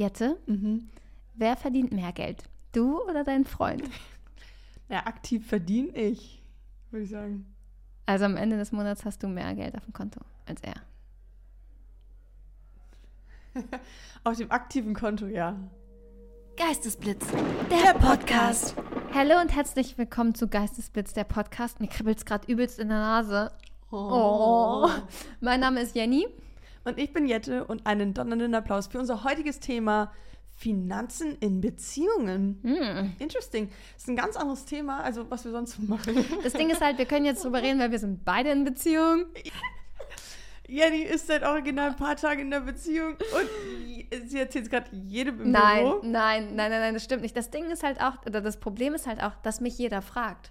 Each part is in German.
Jette, Mhm. wer verdient mehr Geld? Du oder dein Freund? Ja, aktiv verdiene ich, würde ich sagen. Also am Ende des Monats hast du mehr Geld auf dem Konto als er. Auf dem aktiven Konto, ja. Geistesblitz, Der Podcast. Hallo und herzlich willkommen zu Geistesblitz, der Podcast. Mir kribbelt es gerade übelst in der Nase. Oh. Mein Name ist Jenny. Und ich bin Jette und einen donnernden Applaus für unser heutiges Thema Finanzen in Beziehungen. Hm. Interesting. Das ist ein ganz anderes Thema, also was wir sonst so machen. Das Ding ist halt, wir können jetzt drüber reden, weil wir sind beide in Beziehung. Jenny ist seit original ein paar Tage in der Beziehung und sie erzählt gerade jedem im Nein, Büro. nein, nein, nein, nein, das stimmt nicht. Das Ding ist halt auch, oder das Problem ist halt auch, dass mich jeder fragt.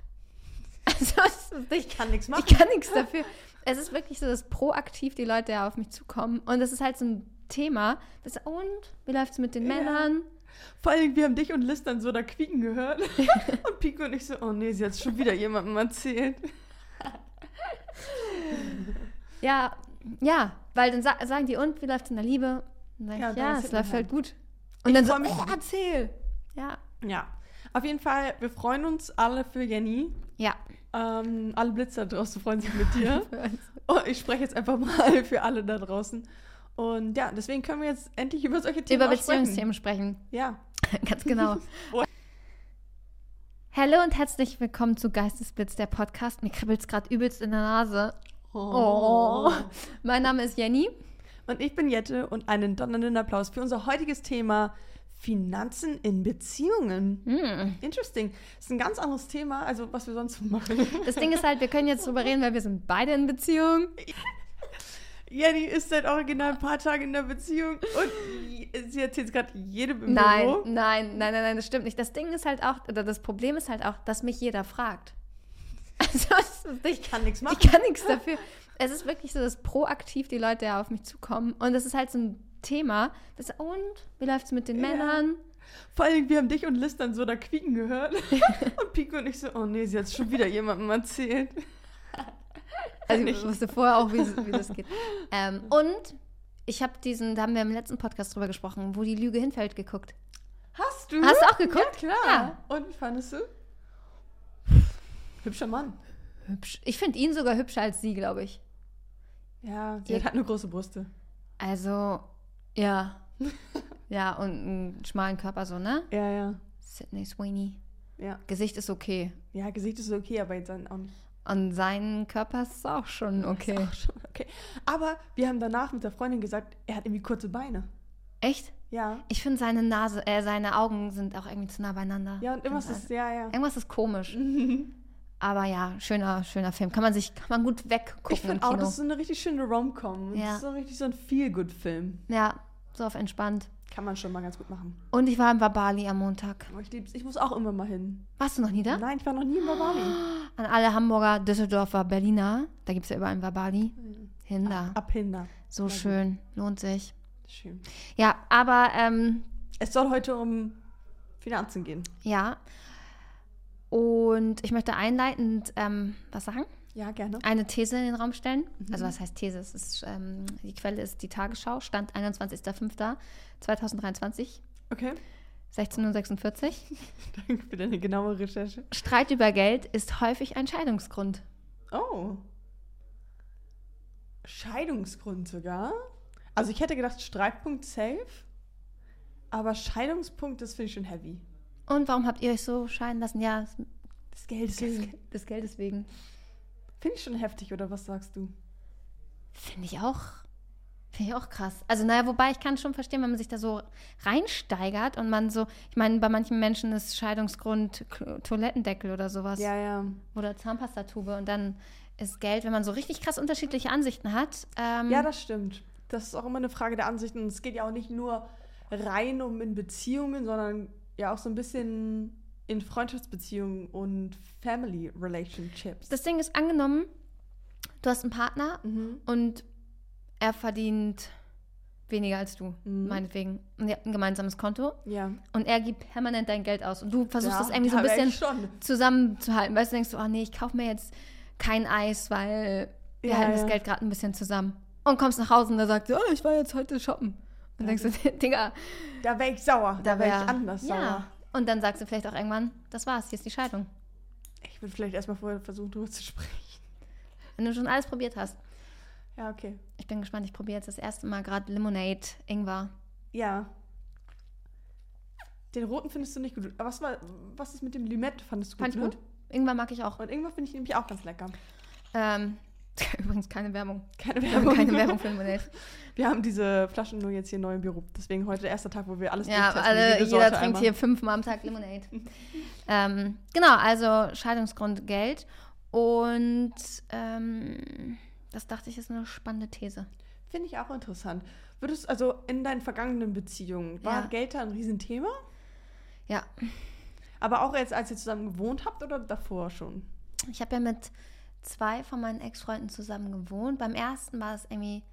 Also, Ich kann nichts machen. ich kann nichts dafür. Es ist wirklich so, dass proaktiv die Leute ja auf mich zukommen. Und das ist halt so ein Thema. Das, und wie läuft es mit den Ja. Männern? Vor allem, wir haben dich und Liz dann so da quieken gehört. und Pico und ich so, oh nee, sie hat schon wieder jemandem erzählt. Ja, ja, weil dann sa sagen die, und wie läuft es in der Liebe? Und dann Ja, ich, ja, es man läuft halt. halt gut. Und Ich dann so, oh, erzähl. Ja, Ja, auf jeden Fall, wir freuen uns alle für Jenny. ja. Ähm, alle Blitzer draußen freuen sich mit dir. oh, ich spreche jetzt einfach mal für alle da draußen. Und ja, deswegen können wir jetzt endlich über solche Themen Über auch sprechen. Beziehungsthemen sprechen. Ja. Ganz genau. Oh. Hallo und herzlich willkommen zu Geistesblitz, der Podcast. Mir kribbelt es gerade übelst in der Nase. Oh. Mein Name ist Jenny. Und ich bin Jette und einen donnernden Applaus für unser heutiges Thema Finanzen in Beziehungen. Hm. Interesting. Das ist ein ganz anderes Thema, also was wir sonst so machen. Das Ding ist halt, wir können jetzt drüber reden, weil wir sind beide in Beziehung. Jenny ist seit original ein paar Tage in der Beziehung und sie erzählt gerade jedem im Nein, Büro. nein, nein, nein, nein, das stimmt nicht. Das Ding ist halt auch, oder das Problem ist halt auch, dass mich jeder fragt. Also, nicht, Ich kann nichts machen. Ich kann nichts dafür. Es ist wirklich so, dass proaktiv die Leute ja auf mich zukommen. Und das ist halt so ein Thema. Das, und wie läuft es mit den Ja. Männern? Vor allem, wir haben dich und Liz dann so da quieken gehört. und Pico und ich so, oh nee, sie hat schon wieder jemandem erzählt. Also ich wusste vorher auch, wie, wie das geht. Ähm, und ich habe diesen, da haben wir im letzten Podcast drüber gesprochen, wo die Lüge hinfällt, geguckt. Hast du? Hast du auch geguckt? Ja, klar. Ja. Und wie fandest du? Hübscher Mann. Hübsch. Ich finde ihn sogar hübscher als sie, glaube ich. Ja, sie Ja. hat halt nur große Brüste. Also, ja. ja, und einen schmalen Körper so, ne? Ja, ja. Sydney Sweeney. Ja, Gesicht ist okay. ja Gesicht ist okay, aber jetzt auch nicht. Und sein Körper ist auch schon okay. Ist auch schon okay. Aber wir haben danach mit der Freundin gesagt, er hat irgendwie kurze Beine. Echt? Ja. Ich finde seine Nase, äh, seine Augen sind auch irgendwie zu nah beieinander. Ja, und irgendwas ist, ja, ja. Irgendwas ist komisch. Aber ja, schöner, schöner Film. Kann man sich, kann man gut weggucken Ich finde auch, das ist so eine richtig schöne Rom-Com. Ja. Das ist so richtig so ein Feel-Good-Film. ja, so auf entspannt. Kann man schon mal ganz gut machen. Und ich war in Wabali am Montag. Aber ich lieb's. Ich muss auch immer mal hin. Warst du noch nie da? Nein, ich war noch nie in Bavali. An alle Hamburger, Düsseldorfer, Berliner. Da gibt es ja überall in Wabali. Hin da. Ab hin da. So gut. schön. Lohnt sich. Schön. Ja, aber ähm, Es soll heute um Finanzen gehen. ja. Und ich möchte einleitend ähm, was sagen. Ja, gerne. eine These in den Raum stellen. Mhm. Also was heißt These? Es ist, ähm, die Quelle ist die Tagesschau, Stand 21.05.2023, Okay. 16.46 Uhr. Danke für deine genaue Recherche. Streit über Geld ist häufig ein Scheidungsgrund. Oh. Scheidungsgrund sogar. Also ich hätte gedacht, Streitpunkt safe. Aber Scheidungspunkt, das finde ich schon heavy. Und warum habt ihr euch so scheiden lassen? Ja, Das Geld ist des, des Geldes wegen. Finde ich schon heftig, oder was sagst du? Finde ich auch. Finde ich auch krass. Also, naja, wobei ich kann schon verstehen, wenn man sich da so reinsteigert und man so, ich meine, bei manchen Menschen ist Scheidungsgrund Toilettendeckel oder sowas. Ja, ja. Oder Zahnpastatube und dann ist Geld, wenn man so richtig krass unterschiedliche Ansichten hat. Ähm, Ja, das stimmt. Das ist auch immer eine Frage der Ansichten. Und es geht ja auch nicht nur rein um in Beziehungen, sondern ja auch so ein bisschen in Freundschaftsbeziehungen und Family Relationships. Das Ding ist angenommen, du hast einen Partner mhm. und er verdient weniger als du, Mhm. meinetwegen. Und ihr habt ein gemeinsames Konto Ja. und er gibt permanent dein Geld aus. Und du versuchst ja, das irgendwie so ein bisschen zusammenzuhalten. Weißt du, denkst du, oh nee, ich kaufe mir jetzt kein Eis, weil wir Ja, halten das. Geld gerade ein bisschen zusammen. Und kommst nach Hause und da sagt oh, ich war jetzt heute shoppen. Und denkst du, Digga, Da wäre ich sauer. Da, wäre wär- ich anders ja. sauer. Und dann sagst du vielleicht auch irgendwann, das war's, hier ist die Scheidung. Ich würde vielleicht erstmal vorher versuchen, drüber zu sprechen. Wenn du schon alles probiert hast. Ja, okay. Ich bin gespannt, ich probiere jetzt das erste Mal gerade Lemonade, Ingwer. Ja. Den roten findest du nicht gut. Aber was, war, was ist mit dem Limette? Fandest du gut? Fand ich ne? gut. Ingwer mag ich auch. Und irgendwann finde ich nämlich auch ganz lecker. Ähm, übrigens keine Werbung. Keine Werbung. keine Werbung für Lemonade. Wir haben diese Flaschen nur jetzt hier neu im Büro. Deswegen heute der erste Tag, wo wir alles Ja, alle, jede jeder trinkt einmal. hier fünfmal am Tag Lemonade. ähm, genau, also Scheidungsgrund Geld. Und ähm, das dachte ich ist eine spannende These. Finde ich auch interessant. Würdest also in deinen vergangenen Beziehungen, war Ja. Geld da ein Riesenthema? Ja, Aber auch jetzt, als ihr zusammen gewohnt habt oder davor schon? ich habe ja mit zwei von meinen Ex-Freunden zusammen gewohnt. Beim ersten war es irgendwie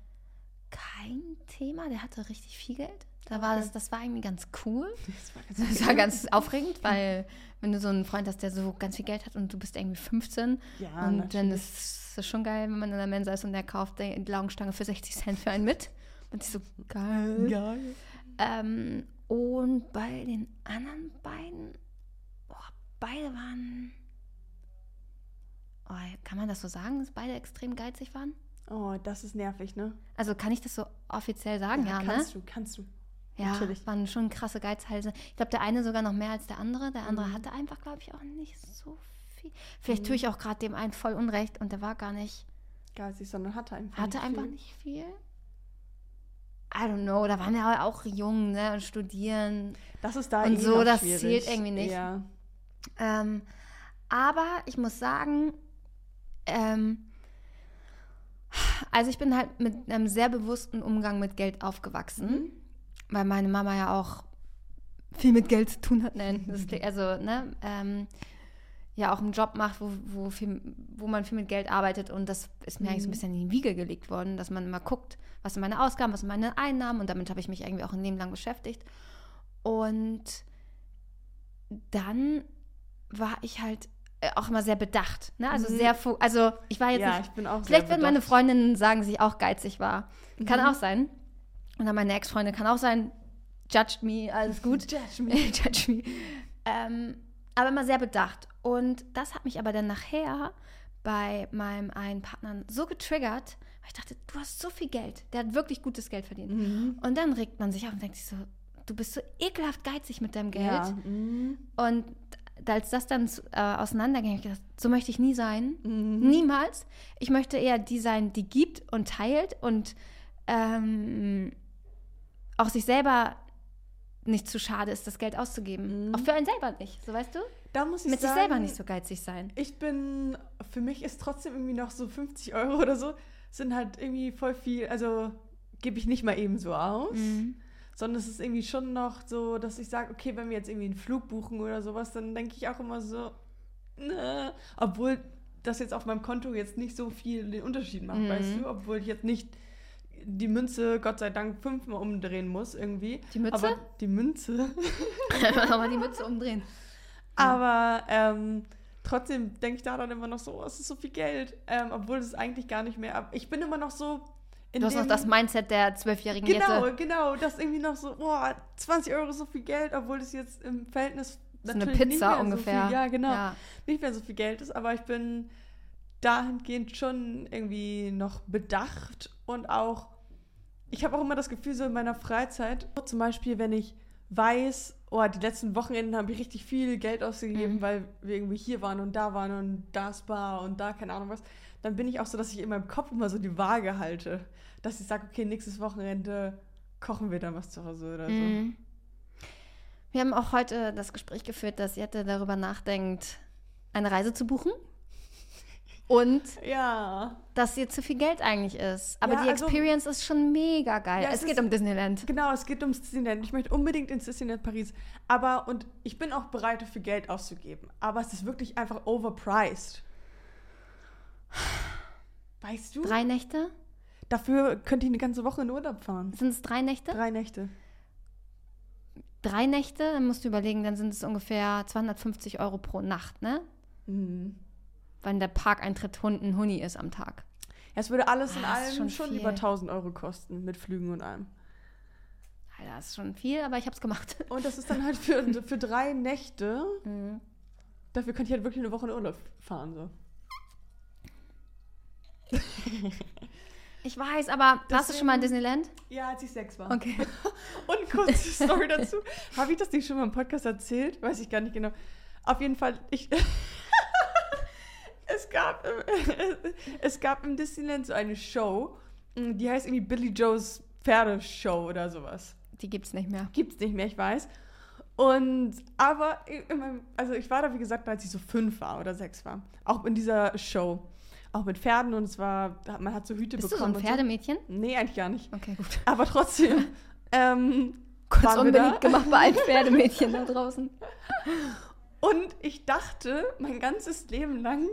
kein Thema. Der hatte richtig viel Geld. Da war das, das war irgendwie ganz cool. Das war ganz Das war ganz aufregend, weil wenn du so einen Freund hast, der so ganz viel Geld hat und du bist irgendwie 15 Ja, und dann natürlich. ist es schon geil, wenn man in der Mensa ist und der kauft die Laugenstange für 60 Cent für einen mit. Und ich so, geil. Geil. Ähm, und bei den anderen beiden, boah, beide waren, oh, kann man das so sagen, dass beide extrem geizig waren? Oh, das ist nervig, ne? Also kann ich das so offiziell sagen, ja, ne? kannst du, kannst du. Ja, Natürlich. waren schon krasse Geizhalse. Ich glaube, der eine sogar noch mehr als der andere. Der andere Mhm. hatte einfach, glaube ich, auch nicht so viel. Vielleicht tue ich auch gerade dem einen voll Unrecht und der war gar nicht, Geizig, sondern hatte einfach hatte nicht einfach viel. nicht viel. I don't know, da waren ja auch jung, ne, und studieren. Das ist da Und eh so, das schwierig. zählt irgendwie nicht. Ja. Ähm, aber ich muss sagen, ähm, also ich bin halt mit einem sehr bewussten Umgang mit Geld aufgewachsen, Mhm. weil meine Mama ja auch viel mit Geld zu tun hat. Nein, klingt- also, ne, ähm, ja auch einen Job macht, wo, wo, viel, wo man viel mit Geld arbeitet und das ist mir eigentlich so ein bisschen in die Wiege gelegt worden, dass man immer guckt, was sind meine Ausgaben, was sind meine Einnahmen und damit habe ich mich irgendwie auch ein Leben lang beschäftigt. Und dann war ich halt auch immer sehr bedacht. Ne? Also Mhm. sehr, also ich war jetzt ja, nicht, ich bin auch vielleicht werden meine. Freundinnen sagen, dass ich auch geizig war. Kann Mhm. auch sein. Oder meine Ex-Freundin kann auch sein, judged me, alles gut. Judge me. Judge me. Ähm, aber immer sehr bedacht. Und das hat mich aber dann nachher bei meinem einen Partner so getriggert, weil ich dachte, du hast so viel Geld. Der hat wirklich gutes Geld verdient. Mhm. Und dann regt man sich auf und denkt sich so, du bist so ekelhaft geizig mit deinem Geld. Ja. Mhm. Und als das dann äh, auseinanderging, habe ich gedacht, so möchte ich nie sein. Mhm. Niemals. Ich möchte eher die sein, die gibt und teilt und ähm, auch sich selber nicht zu schade ist, das Geld auszugeben. Mhm. Auch für einen selber nicht, so weißt du? Da muss ich Mit sagen, sich selber nicht so geizig sein. Ich bin, für mich ist trotzdem irgendwie noch so 50 Euro oder so, sind halt irgendwie voll viel, also gebe ich nicht mal eben so aus, Mhm. Sondern es ist irgendwie schon noch so, dass ich sage, okay, wenn wir jetzt irgendwie einen Flug buchen oder sowas, dann denke ich auch immer so, ne, obwohl das jetzt auf meinem Konto jetzt nicht so viel den Unterschied macht, Mhm. weißt du, obwohl ich jetzt nicht die Münze, Gott sei Dank, fünfmal umdrehen muss irgendwie. Die Mütze? Aber die Münze. Nochmal die Mütze umdrehen. Aber ähm, trotzdem denke ich da dann immer noch so, oh, es ist so viel Geld, ähm, obwohl es eigentlich gar nicht mehr. Ich bin immer noch so. In Du hast noch das Mindset der zwölfjährigen Genau, Jette. genau. Das irgendwie noch so, boah, 20 Euro ist so viel Geld, obwohl es jetzt im Verhältnis. So eine Pizza mehr ungefähr. So viel, ja, genau. Ja. Nicht mehr so viel Geld ist, aber ich bin dahingehend schon irgendwie noch bedacht und auch. Ich habe auch immer das Gefühl, so in meiner Freizeit, zum Beispiel, wenn ich weiß, oh, die letzten Wochenenden habe ich richtig viel Geld ausgegeben, Mhm. weil wir irgendwie hier waren und da waren und da Spa und da keine Ahnung was, dann bin ich auch so, dass ich in meinem Kopf immer so die Waage halte. Dass ich sage, okay, nächstes Wochenende kochen wir dann was zu Hause oder so. Mhm. Wir haben auch heute das Gespräch geführt, dass Jette darüber nachdenkt, eine Reise zu buchen. Und Ja. dass ihr zu viel Geld eigentlich ist. Aber Ja, die also- Experience ist schon mega geil. Ja, es, es geht ist- um Disneyland. Genau, es geht ums Disneyland. Ich möchte unbedingt ins Disneyland Paris. Aber, und ich bin auch bereit, dafür Geld auszugeben. Aber es ist wirklich einfach overpriced. Weißt du? Drei Nächte? Dafür könnte ich eine ganze Woche in Urlaub fahren. Sind es drei Nächte? Drei Nächte. Drei Nächte, dann musst du überlegen, dann sind es ungefähr 250 Euro pro Nacht, ne? Mhm. Wenn der Parkeintritt Hund ein Huni ist am Tag. Ja, Es würde alles in Ah, ist allem schon schon, über 1000 Euro kosten, mit Flügen und allem. Alter, das ist schon viel, aber ich habe es gemacht. Und das ist dann halt für, für drei Nächte. Mhm. Dafür könnte ich halt wirklich eine Woche in Urlaub fahren. So. Ich weiß, aber warst du schon mal in Deswegen- Disneyland? Ja, als ich sechs war. Okay. Und kurze Story dazu. Habe ich das nicht schon mal im Podcast erzählt? Weiß ich gar nicht genau. Auf jeden Fall, ich. es, gab, im- es gab im Disneyland so eine Show, die heißt irgendwie Billy Joes Pferdeshow oder sowas. Die gibt's nicht mehr. Gibt's nicht mehr, ich weiß. Und aber, in meinem, also ich war da, wie gesagt, als ich so fünf war oder sechs war. Auch in dieser Show. Auch mit Pferden und es war, man hat so Hüte Bist du so bekommen. ein Pferdemädchen? So. Nee, eigentlich gar nicht. Okay, gut. Aber trotzdem. ähm, Kurz unbeliebt gemacht bei allen Pferdemädchen da draußen. Und ich dachte mein ganzes Leben lang,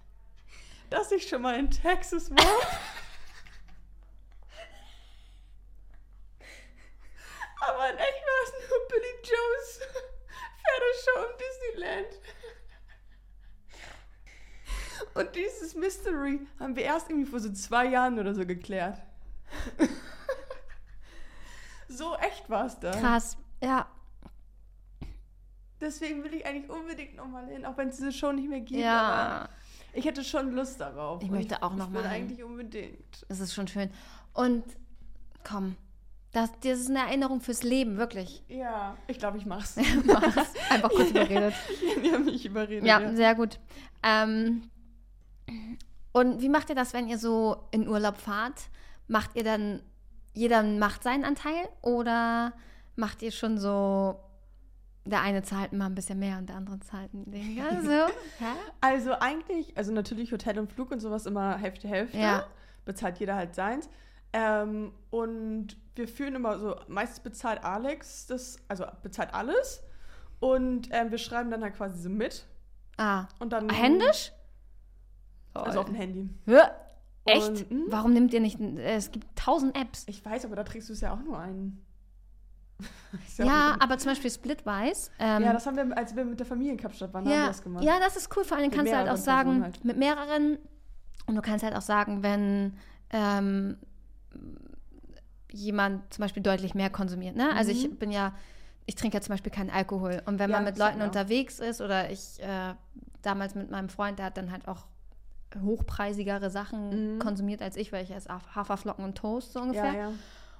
dass ich schon mal in Texas war. Aber in echt war es nur Billy Joes Pferdeshow im Disneyland. Und dieses Mystery haben wir erst irgendwie vor so zwei Jahren oder so geklärt. so echt war es da. Krass. Ja. Deswegen will ich eigentlich unbedingt nochmal hin, auch wenn es diese Show nicht mehr gibt. Ja. Ich hätte schon Lust darauf. Ich möchte auch noch Ich will eigentlich unbedingt. Das ist schon schön. Und komm, das, das ist eine Erinnerung fürs Leben, wirklich. Ja, ich glaube, ich mach's. Mach's. Einfach kurz überredet. Die haben mich überredet. Ja, sehr gut. Ähm, und wie macht ihr das, wenn ihr so in Urlaub fahrt? Macht ihr dann, jeder macht seinen Anteil oder macht ihr schon so, der eine zahlt mal ein bisschen mehr und der andere zahlt ein Ding? Ja, so? Hä? Also eigentlich, also natürlich Hotel und Flug und sowas immer Hälfte, Hälfte. Ja. Bezahlt jeder halt seins. Ähm, und wir führen immer so, meistens bezahlt Alex das, also bezahlt alles. Und ähm, wir schreiben dann halt quasi so mit. Ah, Und dann. händisch? Also auf dem Handy. Hä? Echt? Und, hm? Warum nimmt ihr nicht, äh, es gibt tausend Apps. Ich weiß, aber da trägst du es ja auch nur ein. Ist Ja, auch- aber zum Beispiel Splitwise. Ähm, ja, das haben wir, als wir mit der Familie in Kapstadt waren, haben wir ja, das gemacht. ja, das ist cool. Vor allem Mit kannst du halt auch sagen, halt. mit mehreren. Und du kannst halt auch sagen, wenn ähm, jemand zum Beispiel deutlich mehr konsumiert. Ne? Also ich Mhm. bin ja, ich trinke ja zum Beispiel keinen Alkohol. Und wenn Ja, man mit Leuten unterwegs ist oder ich äh, damals mit meinem Freund, der hat dann halt auch hochpreisigere Sachen Mhm. konsumiert als ich, weil ich esse Haf- Haferflocken und Toast so ungefähr. ja, ja.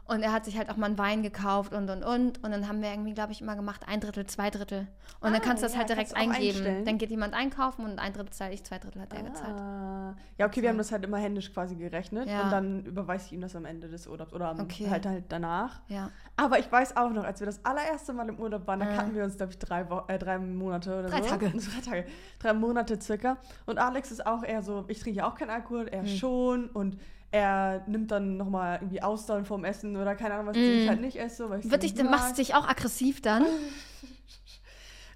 Und er hat sich halt auch mal einen Wein gekauft und und und. Und dann haben wir irgendwie, glaube ich, immer gemacht, ein Drittel, zwei Drittel. Und Ah, dann kannst du das ja, halt direkt eingeben. einstellen. Dann geht jemand einkaufen und ein Drittel zahle ich, zwei Drittel hat er gezahlt. Ah. Ja, okay, wir haben das halt immer händisch quasi gerechnet Ja. und dann überweise ich ihm das am Ende des Urlaubs oder am, Okay. halt, halt danach. Ja. Aber ich weiß auch noch, als wir das allererste Mal im Urlaub waren, da kannten wir uns, glaube ich, drei, Wo äh, drei Monate oder Drei so. Tage. Drei Tage. Drei Monate circa. Und Alex ist auch eher so, ich trinke ja auch keinen Alkohol, er Hm. schon. Und er nimmt dann nochmal irgendwie Austern vorm Essen oder keine Ahnung, was Mm. ich halt nicht esse. Weil Wird dich, nicht machst du mag. dich auch aggressiv dann?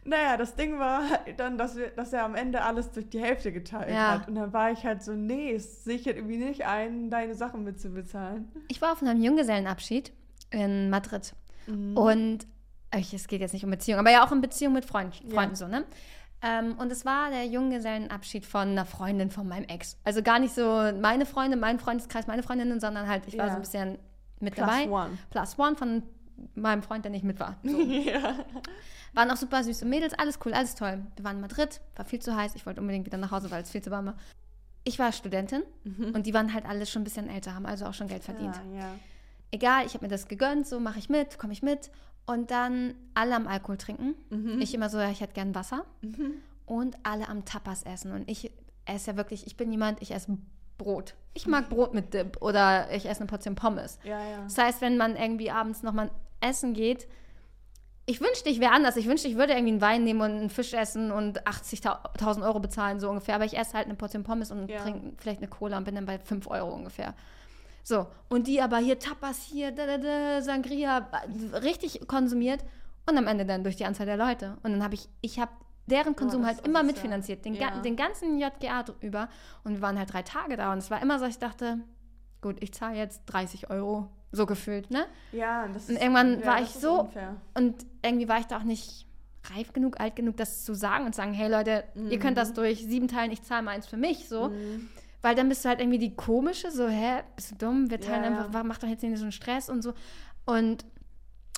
Naja, das Ding war dann, dass, wir, dass er am Ende alles durch die Hälfte geteilt Ja. hat. Und dann war ich halt so, nee, es sehe ich halt irgendwie nicht ein, deine Sachen mitzubezahlen. Ich war auf einem Junggesellenabschied in Madrid. Mhm. Und es geht jetzt nicht um Beziehung, aber ja auch in Beziehung mit Freund, Ja. Freunden so, ne? Ähm, und es war der Junggesellenabschied von einer Freundin von meinem Ex. Also gar nicht so meine Freunde, mein Freundeskreis, meine Freundinnen, sondern halt, ich war Ja. so ein bisschen mit Plus dabei. one. Plus one von meinem Freund, der nicht mit war. So. ja. Waren auch super süße Mädels, alles cool, alles toll. Wir waren in Madrid, war viel zu heiß. Ich wollte unbedingt wieder nach Hause, weil es viel zu warm war. Ich war Studentin und die waren halt alle schon ein bisschen älter, haben also auch schon Geld verdient. Ja, ja. Egal, ich habe mir das gegönnt, so mache ich mit, komme ich mit. Und dann alle am Alkohol trinken. Mhm. Ich immer so, ja, ich hätte gern Wasser. Und alle am Tapas essen. Und ich esse ja wirklich, ich bin jemand, ich esse Brot. Ich mag Brot mit Dip oder ich esse eine Portion Pommes. Ja, ja. Das heißt, wenn man irgendwie abends nochmal essen geht, ich wünschte, ich wäre anders. Ich wünschte, ich würde irgendwie einen Wein nehmen und einen Fisch essen und 80.000 Euro bezahlen, so ungefähr. Aber ich esse halt eine Portion Pommes und Ja. trinke vielleicht eine Cola und bin dann bei 5 Euro ungefähr. So, und die aber hier Tapas, hier da, da, da, Sangria, äh, richtig konsumiert und am Ende dann durch die Anzahl der Leute. Und dann habe ich, ich habe deren Konsum das- halt immer mitfinanziert, den, ja. den ganzen JGA drüber. Und wir waren halt drei Tage da und es war immer so, ich dachte, gut, ich zahle jetzt 30 Euro, so gefühlt, ne? Ja, das Und ist- irgendwann ja, war ich so- Unfair. Und irgendwie war ich da auch nicht reif genug, alt genug, das zu sagen und zu sagen, hey Leute, ihr könnt das durch sieben teilen, ich zahle mal eins für mich, so. Mhm. Weil dann bist du halt irgendwie die komische, so, hä, bist du dumm? Wir teilen Ja, einfach, ja. warum mach doch jetzt nicht so einen Stress und so. Und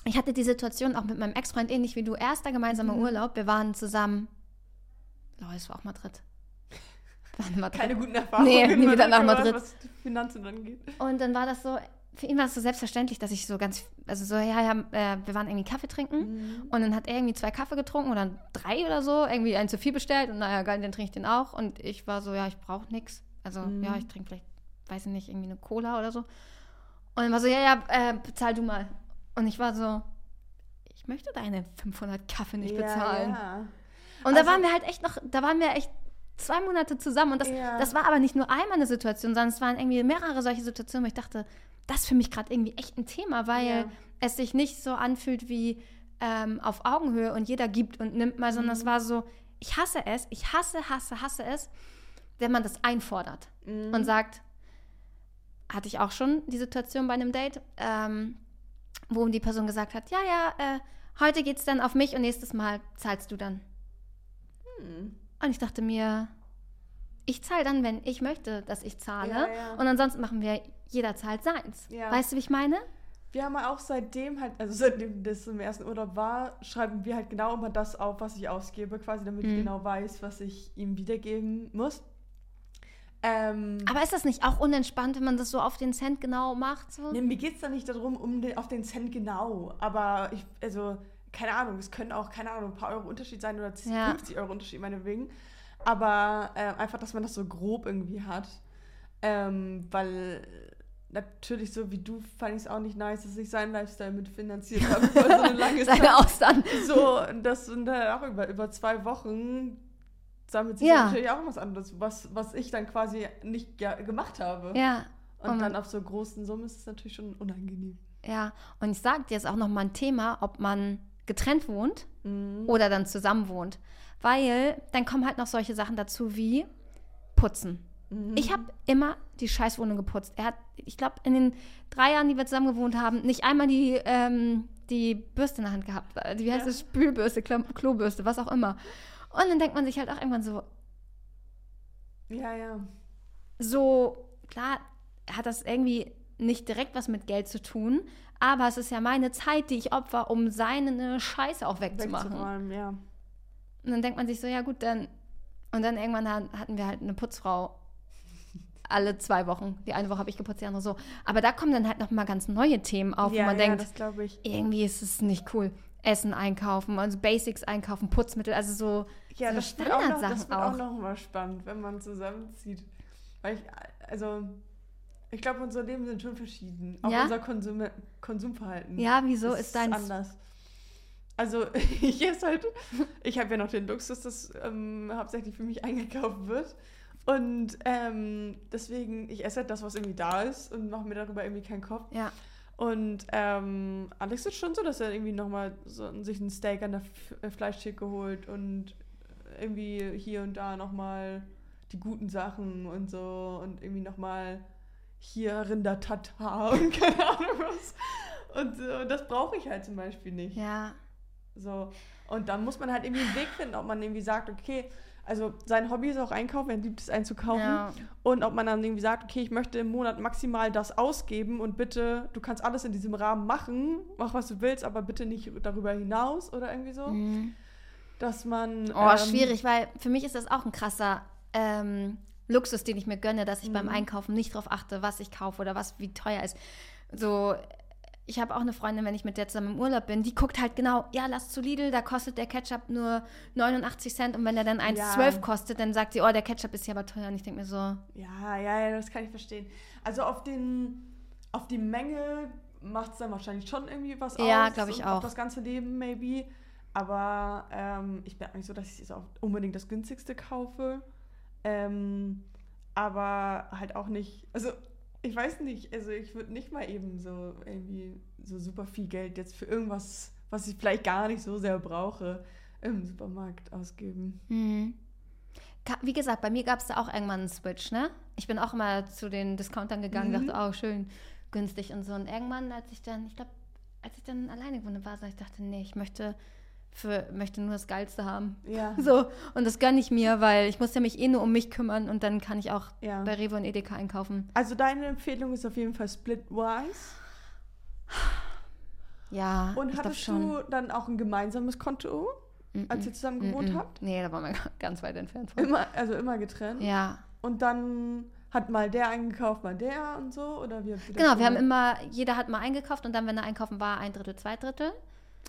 ich hatte die Situation auch mit meinem Ex-Freund ähnlich wie du. Erster gemeinsamer Mhm. Urlaub. Wir waren zusammen. Oh, es war auch Madrid. Waren Madrid. Keine guten Erfahrungen. Nee, nie wieder nach Madrid. Was Finanzen angeht. Und dann war das so, für ihn war es so selbstverständlich, dass ich so ganz, also so, ja, ja, äh, wir waren irgendwie Kaffee trinken Mhm. und dann hat er irgendwie zwei Kaffee getrunken oder drei oder so, irgendwie einen zu viel bestellt und naja, geil, dann trinke ich den auch. Und ich war so, ja, ich brauche nichts. Also, Mhm. ja, ich trinke vielleicht, weiß ich nicht, irgendwie eine Cola oder so. Und dann war so, ja, ja, äh, bezahl du mal. Und ich war so, ich möchte deine 500 Kaffee nicht bezahlen. Ja, Und da Also- waren wir halt echt noch, da waren wir echt zwei Monate zusammen. Und das, Ja. das war aber nicht nur einmal eine Situation, sondern es waren irgendwie mehrere solche Situationen, wo ich dachte, das ist für mich gerade irgendwie echt ein Thema, weil Ja. es sich nicht so anfühlt wie ähm, auf Augenhöhe und jeder gibt und nimmt mal, sondern Mhm. es war so, ich hasse es, ich hasse, hasse, hasse es, wenn man das einfordert Mhm. und sagt, hatte ich auch schon die Situation bei einem Date, ähm, wo die Person gesagt hat, ja, ja, äh, heute geht es dann auf mich und nächstes Mal zahlst du dann. Mhm. Und ich dachte mir, ich zahle dann, wenn ich möchte, dass ich zahle. Ja, ja. Und ansonsten machen wir, jeder zahlt seins. Ja. Weißt du, wie ich meine? Wir haben auch seitdem halt, also seitdem das im ersten Urlaub war, schreiben wir halt genau immer das auf, was ich ausgebe, quasi, damit ich Mhm. genau weiß, was ich ihm wiedergeben muss. Ähm, Aber ist das nicht auch unentspannt, wenn man das so auf den Cent genau macht? So? ne, mir geht es da nicht darum, um den, auf den Cent genau, aber ich, also, keine Ahnung, es können auch, keine Ahnung, ein paar Euro Unterschied sein oder Ja. 50 Euro Unterschied meinetwegen. Aber äh, einfach, dass man das so grob irgendwie hat. Ähm, weil natürlich, so wie du, fand ich es auch nicht nice, dass ich seinen Lifestyle mitfinanziert habe so eine lange Zeit. Seine Austern. So, und das sind dann auch über, über zwei Wochen sammelt sich Ja. natürlich auch was anderes, was, was ich dann quasi nicht ge gemacht habe. Ja. Und Und- dann auf so großen Summen ist es natürlich schon unangenehm. Ja. Und ich sage dir jetzt auch noch mal ein Thema, ob man getrennt wohnt Mhm. oder dann zusammen wohnt. Weil dann kommen halt noch solche Sachen dazu wie Putzen. Mhm. Ich habe immer die Scheißwohnung geputzt. Er hat, ich glaube, in den drei Jahren, die wir zusammen gewohnt haben, nicht einmal die, ähm, die Bürste in der Hand gehabt. Äh, Wie heißt Ja. es? Spülbürste, Klo Klobürste, was auch immer. Und dann denkt man sich halt auch irgendwann so, Ja, ja. so, klar, hat das irgendwie nicht direkt was mit Geld zu tun, aber es ist ja meine Zeit, die ich opfer, um seine Scheiße auch wegzumachen. Wegzuräumen, ja. Und dann denkt man sich so, ja gut, dann. Und dann irgendwann ha- hatten wir halt eine Putzfrau alle zwei Wochen. Die eine Woche habe ich geputzt, die andere so. Aber da kommen dann halt nochmal ganz neue Themen auf, ja, wo man ja, denkt, das glaube ich. irgendwie ist es nicht cool. Essen einkaufen, also Basics einkaufen, Putzmittel, also so, Ja, so das wird auch noch, das Standardsachen wird auch. auch noch mal spannend, wenn man zusammenzieht. Weil ich, also, ich glaube, unsere Leben sind schon verschieden. Auch Ja? unser Konsum Konsumverhalten. Ja, wieso ist ist dein anders. Also, ich esse halt, ich habe ja noch den Luxus, dass ähm, hauptsächlich für mich eingekauft wird. Und ähm, deswegen, ich esse halt das, was irgendwie da ist und mache mir darüber irgendwie keinen Kopf. Ja, Und ähm, Alex ist schon so, dass er irgendwie nochmal so, sich ein Steak an der F äh, Fleischtheke holt und irgendwie hier und da nochmal die guten Sachen und so und irgendwie nochmal hier Rinder-Tata und keine Ahnung was. Und, und das brauche ich halt zum Beispiel nicht. ja, So. Und dann muss man halt irgendwie einen Weg finden, ob man irgendwie sagt, okay, also sein Hobby ist auch einkaufen, er liebt es einzukaufen. ja, Und ob man dann irgendwie sagt, okay, ich möchte im Monat maximal das ausgeben und bitte, du kannst alles in diesem Rahmen machen, mach was du willst, aber bitte nicht darüber hinaus oder irgendwie so. Mhm. Dass man. Oh, ähm, schwierig, weil für mich ist das auch ein krasser ähm, Luxus, den ich mir gönne, dass ich beim Mhm. Einkaufen nicht darauf achte, was ich kaufe oder was wie teuer ist. So, ich habe auch eine Freundin, wenn ich mit der zusammen im Urlaub bin, die guckt halt genau, ja, lass zu Lidl, da kostet der Ketchup nur 89 Cent und wenn der dann 1,12 Ja. kostet, dann sagt sie, oh, der Ketchup ist hier aber teuer. Und ich denke mir so, Ja, ja, ja, das kann ich verstehen. Also auf den, auf die Menge macht es dann wahrscheinlich schon irgendwie was Ja, aus. glaub ich und auch. Auf das ganze Leben, maybe. Aber ähm, ich bin auch nicht so, dass ich jetzt auch unbedingt das günstigste kaufe. Ähm, aber halt auch nicht, also ich weiß nicht, also ich würde nicht mal eben so irgendwie so super viel Geld jetzt für irgendwas, was ich vielleicht gar nicht so sehr brauche, im Supermarkt ausgeben. hm. Ka- Wie gesagt, bei mir gab es da auch irgendwann einen Switch, ne? Ich bin auch immer zu den Discountern gegangen, Mhm. dachte, oh, schön günstig und so. Und irgendwann, als ich dann, ich glaube, als ich dann alleine gewohnt war, so, ich dachte, nee, ich möchte, für, möchte nur das Geilste haben. Ja. So, und das gönne ich mir, weil ich muss ja mich eh nur um mich kümmern und dann kann ich auch Ja. bei Rewe und Edeka einkaufen. Also deine Empfehlung ist auf jeden Fall Splitwise. Ja, Und hattest schon. du dann auch ein gemeinsames Konto, als ihr zusammen gewohnt Mm-mm. habt? Nee, da waren wir ganz weit entfernt von. Immer, also immer getrennt? Ja, Und dann hat mal der eingekauft, mal der und so? Oder wie genau. Wir haben immer, jeder hat mal eingekauft und dann, wenn er einkaufen war, ein Drittel, zwei Drittel.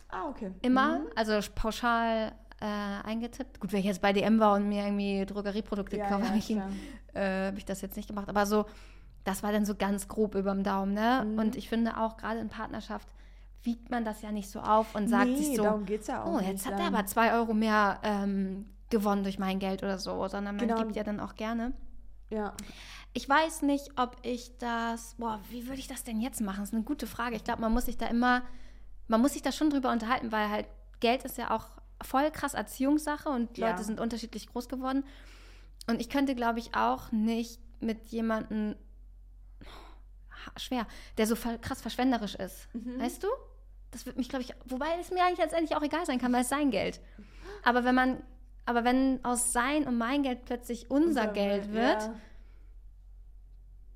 Ah, okay. Immer, Mhm. also pauschal äh, eingetippt. Gut, wenn ich jetzt bei DM war und mir irgendwie Drogerieprodukte Ja, gekauft ja, habe, äh, hab ich das jetzt nicht gemacht. Aber so, das war dann so ganz grob über dem Daumen, ne? Mhm. Und ich finde auch gerade in Partnerschaft wiegt man das ja nicht so auf und sagt nee, sich so, darum geht's ja auch oh, jetzt hat er aber zwei Euro mehr ähm, gewonnen durch mein Geld oder so, sondern man Genau. gibt ja dann auch gerne. Ja. Ich weiß nicht, ob ich das, boah, wie würde ich das denn jetzt machen? Das ist eine gute Frage. Ich glaube, man muss sich da immer, man muss sich da schon drüber unterhalten, weil halt Geld ist ja auch voll krass Erziehungssache und Ja. Leute sind unterschiedlich groß geworden. Und ich könnte, glaube ich, auch nicht mit jemandem, schwer, der so krass verschwenderisch ist. Mhm. Weißt du? Das wird mich, glaube ich, wobei es mir eigentlich letztendlich auch egal sein kann, weil es sein Geld. Aber wenn man, aber wenn aus sein und mein Geld plötzlich unser, Geld wird, Ja.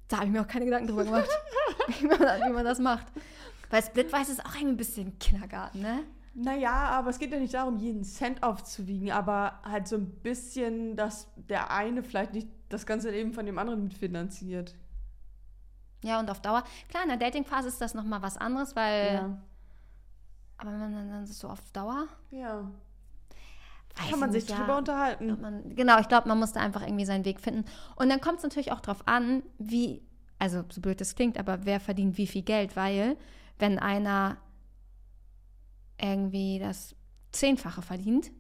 da habe ich mir auch keine Gedanken drüber gemacht, wie, man, wie man das macht. Weil Splitwise ist auch irgendwie ein bisschen Kindergarten, ne? Naja, aber es geht ja nicht darum, jeden Cent aufzuwiegen, aber halt so ein bisschen, dass der eine vielleicht nicht das ganze Leben von dem anderen mitfinanziert. Ja, und auf Dauer. Klar, in der Datingphase ist das nochmal was anderes, weil. Ja. Aber wenn man dann, so auf Dauer. Ja. weiß Kann man ich sich nicht, ja. drüber unterhalten. Man, genau, ich glaube, man muss da einfach irgendwie seinen Weg finden. Und dann kommt es natürlich auch drauf an, wie, also so blöd das klingt, aber wer verdient wie viel Geld, weil wenn einer irgendwie das Zehnfache verdient,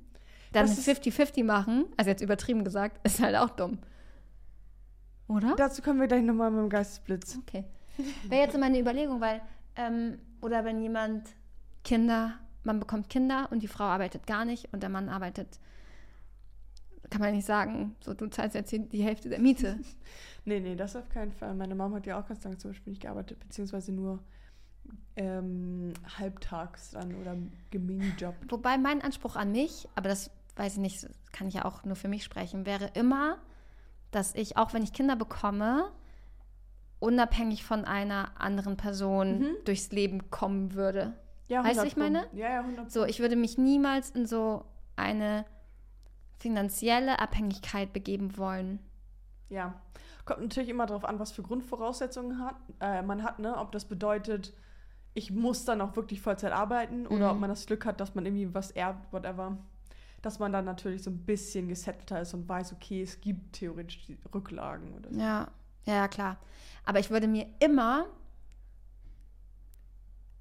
dann Das ist- 50-50 machen, also jetzt übertrieben gesagt, ist halt auch dumm. Oder? Dazu kommen wir gleich nochmal mit dem Geistesblitz. Okay. Wäre jetzt meine Überlegung, weil, ähm, oder wenn jemand Kinder, man bekommt Kinder und die Frau arbeitet gar nicht und der Mann arbeitet, kann man nicht sagen, so du zahlst jetzt die, die Hälfte der Miete. Nee, nee, das auf keinen Fall. Meine Mama hat ja auch ganz lange zum Beispiel nicht gearbeitet, beziehungsweise nur ähm, halbtags dann oder geminijobbt. Wobei mein Anspruch an mich, aber das weiß ich nicht, kann ich ja auch nur für mich sprechen, wäre immer, dass ich, auch wenn ich Kinder bekomme, unabhängig von einer anderen Person Mhm. durchs Leben kommen würde. Ja, Weißt du, 100 ich meine? Ja, ja, 100 So, ich würde mich niemals in so eine finanzielle Abhängigkeit begeben wollen. Ja. Kommt natürlich immer darauf an, was für Grundvoraussetzungen hat, äh, man hat, ne? Ob das bedeutet, ich muss dann auch wirklich Vollzeit arbeiten oder Mhm. ob man das Glück hat, dass man irgendwie was erbt, whatever. Dass man dann natürlich so ein bisschen gesettelter ist und weiß, okay, es gibt theoretisch die Rücklagen oder so. Ja, ja, klar. Aber ich würde mir immer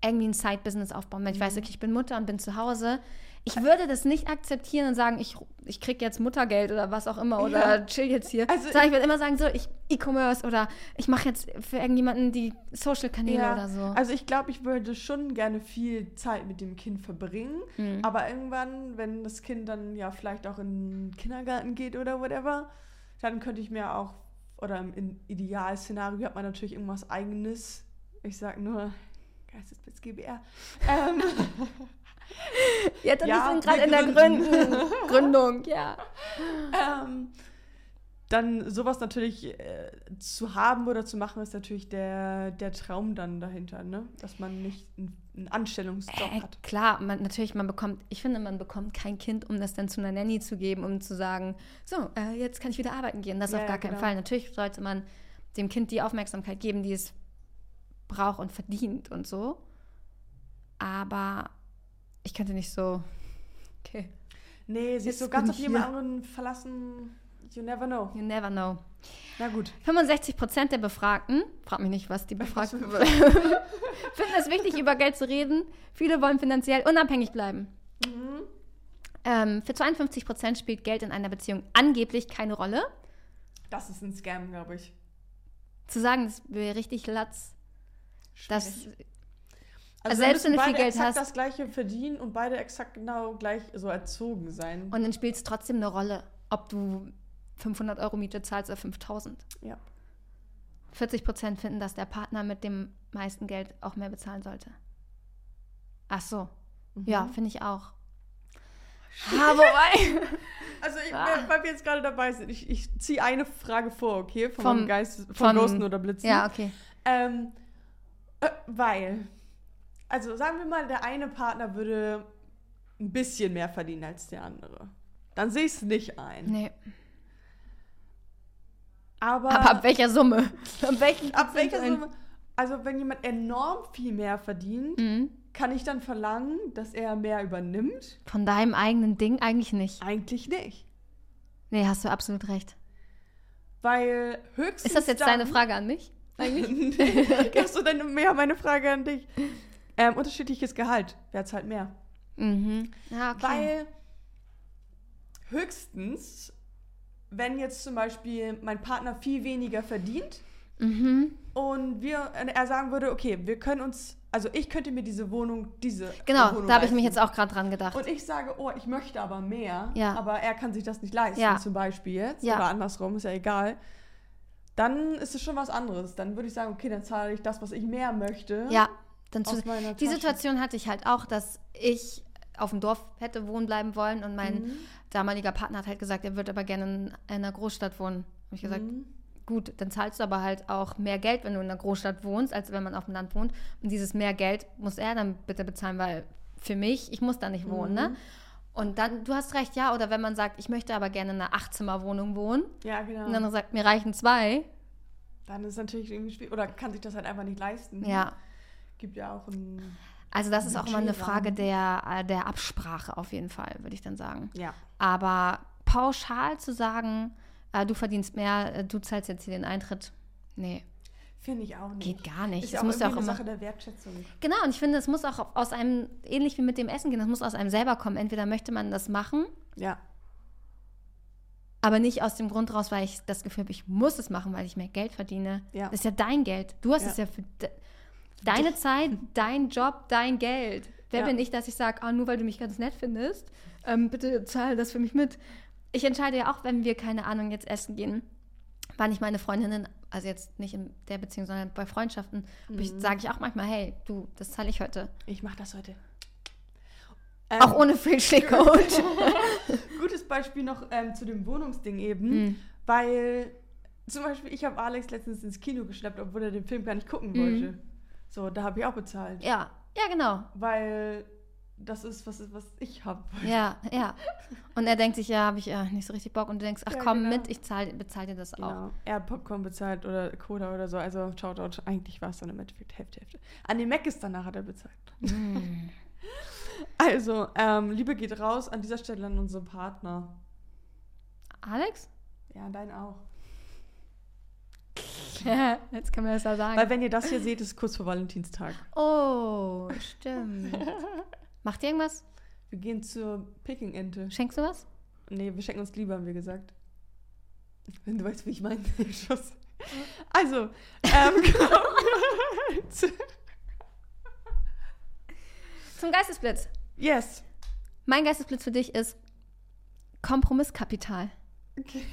irgendwie ein Side-Business aufbauen. Wenn ich weiß, Mhm. okay, ich bin Mutter und bin zu Hause. Ich würde das nicht akzeptieren und sagen, ich, ich kriege jetzt Muttergeld oder was auch immer oder Ja. chill jetzt hier. Also Sondern ich würde immer sagen, so, ich E-Commerce oder ich mache jetzt für irgendjemanden die Social-Kanäle Ja, oder so. Also ich glaube, ich würde schon gerne viel Zeit mit dem Kind verbringen. Mhm. Aber irgendwann, wenn das Kind dann ja vielleicht auch in den Kindergarten geht oder whatever, dann könnte ich mir auch, oder im, im Idealszenario hat man natürlich irgendwas eigenes. Ich sag nur Geistesblitz GBR. Ähm, ja, dann ja, sind gerade in der gründen. Gründung, ja. ähm, dann sowas natürlich äh, zu haben oder zu machen, ist natürlich der, der Traum dann dahinter, ne? Dass man nicht einen, Anstellungsjob Äh, hat. klar, man, natürlich, man bekommt, ich finde, man bekommt kein Kind, um das dann zu einer Nanny zu geben, um zu sagen, so, äh, jetzt kann ich wieder arbeiten gehen. Das Ja, auf gar keinen genau. Fall. Natürlich sollte man dem Kind die Aufmerksamkeit geben, die es braucht und verdient und so. Aber ich könnte nicht so, okay, Nee, sich Jetzt so ganz auf jemand anderen verlassen, you never know. you never know. Na gut. 65 Prozent der Befragten, frag mich nicht, was die Befragten finden es wichtig, über Geld zu reden. Viele wollen finanziell unabhängig bleiben. Mhm. Ähm, für 52 Prozent spielt Geld in einer Beziehung angeblich keine Rolle. Das ist ein Scam, glaube ich. Zu sagen, das wäre richtig latz, das, Also selbst wenn müssen du viel Geld exakt hast- das gleiche verdienen und beide exakt genau gleich so erzogen sein. und dann spielt es trotzdem eine Rolle, ob du 500 Euro Miete zahlst oder 5000. Ja. 40 Prozent finden, dass der Partner mit dem meisten Geld auch mehr bezahlen sollte. Ach so, ja, Mhm. finde ich auch. Ah, wobei. Also, ich, Ah. weil wir jetzt gerade dabei sind, ich, ich ziehe eine Frage vor, okay? Vom- vom Geist, vom von- Ghosten oder Blitzen. ja, okay. Ähm, äh, weil also sagen wir mal, der eine Partner würde ein bisschen mehr verdienen als der andere. Dann sehe ich es nicht ein. Nee. Aber, Aber ab welcher Summe? Ab, welchen ab welcher? Summe? Also wenn jemand enorm viel mehr verdient, Mhm. kann ich dann verlangen, dass er mehr übernimmt? Von deinem eigenen Ding eigentlich nicht. Eigentlich nicht. Nee, hast du absolut recht. Weil höchstens. Ist das jetzt dann, deine Frage an mich? Eigentlich? Hast du denn mehr meine Frage an dich? Ähm, unterschiedliches Gehalt. Wer zahlt mehr? mhm. Ja, okay. Weil höchstens, wenn jetzt zum Beispiel mein Partner viel weniger verdient mhm. und wir, er sagen würde, okay, wir können uns, also ich könnte mir diese Wohnung, diese Genau, Wohnung da habe ich mich jetzt auch gerade dran gedacht. Und ich sage, oh, ich möchte aber mehr, Ja. aber er kann sich das nicht leisten, Ja. zum Beispiel jetzt, Ja. oder andersrum, ist ja egal. Dann ist es schon was anderes. Dann würde ich sagen, okay, dann zahle ich das, was ich mehr möchte. ja, dann zu, die. Situation hatte ich halt auch, dass ich auf dem Dorf hätte wohnen bleiben wollen und mein Mhm. damaliger Partner hat halt gesagt, er würde aber gerne in einer Großstadt wohnen. Habe ich gesagt, Mhm. gut, dann zahlst du aber halt auch mehr Geld, wenn du in einer Großstadt wohnst, als wenn man auf dem Land wohnt. Und dieses mehr Geld muss er dann bitte bezahlen, weil für mich, ich muss da nicht wohnen, ne? Und dann, du hast recht, ja, oder wenn man sagt, ich möchte aber gerne in einer Achtzimmerwohnung wohnen Ja, genau. und dann sagt, mir reichen zwei, Dann ist es natürlich irgendwie schwierig. Oder kann sich das halt einfach nicht leisten. ja. Gibt ja auch ein. Also das ist auch immer eine. Frage der, äh, der Absprache auf jeden Fall, würde ich dann sagen. Ja. Aber pauschal zu sagen, äh, du verdienst mehr, äh, du zahlst jetzt hier den Eintritt, nee, Finde ich auch nicht. geht gar nicht. Ist auch muss ja auch eine immer, Sache der Wertschätzung. genau, und ich finde, es muss auch aus einem, ähnlich wie mit dem Essen gehen, das muss aus einem selber kommen. Entweder möchte man das machen, Ja. aber nicht aus dem Grund raus, weil ich das Gefühl habe, ich muss es machen, weil ich mehr Geld verdiene. Ja. Das ist ja dein Geld. Du hast Ja. es ja für deine Zeit, dein Job, dein Geld. Wer Ja. bin ich, dass ich sage, ah, nur weil du mich ganz nett findest, ähm, bitte zahl das für mich mit. Ich entscheide ja auch, wenn wir, keine Ahnung, jetzt essen gehen, wann ich meine Freundinnen, also jetzt nicht in der Beziehung, sondern bei Freundschaften, Mhm. sage ich auch manchmal, hey, du, das zahle ich heute. Ich mache das heute. auch ohne Free Coach. Gutes Beispiel noch ähm, zu dem Wohnungsding eben, Mhm. weil zum Beispiel ich habe Alex letztens ins Kino geschleppt, obwohl er den Film gar nicht gucken Mhm. wollte. So, da habe ich auch bezahlt, ja, ja, genau. weil das ist was, was ich habe. Ja, ja. Und er denkt sich, ja, habe ich ja nicht so richtig Bock. Und du denkst, ach Ja, komm genau. mit, ich zahl, bezahl dir das auch. Genau. Er hat Popcorn bezahlt oder Cola oder so. Also Shoutout, eigentlich war es dann im Endeffekt Hälfte, Hälfte. An den Mac ist danach hat er bezahlt. Mm. Also, ähm, Liebe geht raus an dieser Stelle an unsere Partner. Alex? Ja, dein auch. Ja, jetzt kann man das ja sagen. Weil wenn ihr das hier seht, ist es kurz vor Valentinstag. oh, stimmt. Macht ihr irgendwas? Wir gehen zur Peking-Ente. Schenkst du was? Nee, wir schenken uns lieber, haben wir gesagt. Wenn du weißt, wie ich meine. Schuss. Also, ähm, wir Zum Geistesblitz. yes. Mein Geistesblitz für dich ist Kompromisskapital. Okay.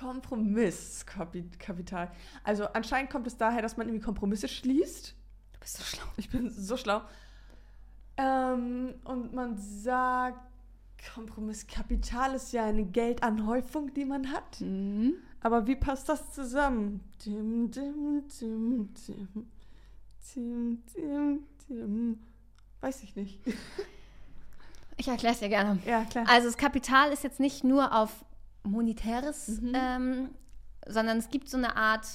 Kompromisskapital. Also anscheinend kommt es daher, dass man irgendwie Kompromisse schließt. Du bist so schlau. Ich bin so schlau. Ähm, und man sagt, Kompromisskapital ist ja eine Geldanhäufung, die man hat. Mhm. Aber wie passt das zusammen? Dim, dim, dim, dim. Dim, dim, dim. Weiß ich nicht. Ich erkläre es dir gerne. Ja, klar. Also das Kapital ist jetzt nicht nur auf monetäres, Mhm. ähm, sondern es gibt so eine Art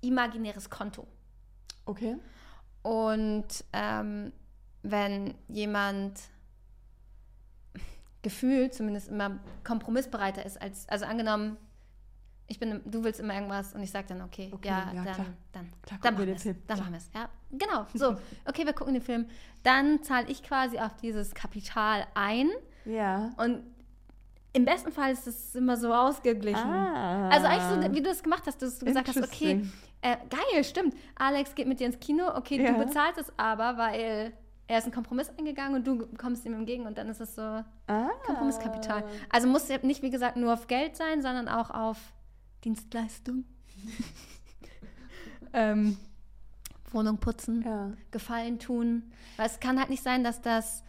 imaginäres Konto. Okay. Und ähm, wenn jemand gefühlt zumindest immer kompromissbereiter ist als, also angenommen, ich bin, du willst immer irgendwas und ich sage dann, okay, Okay, ja, ja, dann, klar. dann, Klar, dann machen wir es. Dann Klar. machen wir es, ja. Genau, so, okay, wir gucken den Film. Dann zahle ich quasi auf dieses Kapital ein Ja. und im besten Fall ist es immer so ausgeglichen. Ah. Also eigentlich so, wie du es gemacht hast, dass du gesagt hast, okay, äh, geil, stimmt. Alex geht mit dir ins Kino, okay, Ja. du bezahlst es aber, weil er ist einen Kompromiss eingegangen und du kommst ihm entgegen und dann ist es so Ah. Kompromisskapital. Also muss nicht, wie gesagt, nur auf Geld sein, sondern auch auf Dienstleistung. ähm, Wohnung putzen, Ja. Gefallen tun. Weil es kann halt nicht sein, dass das,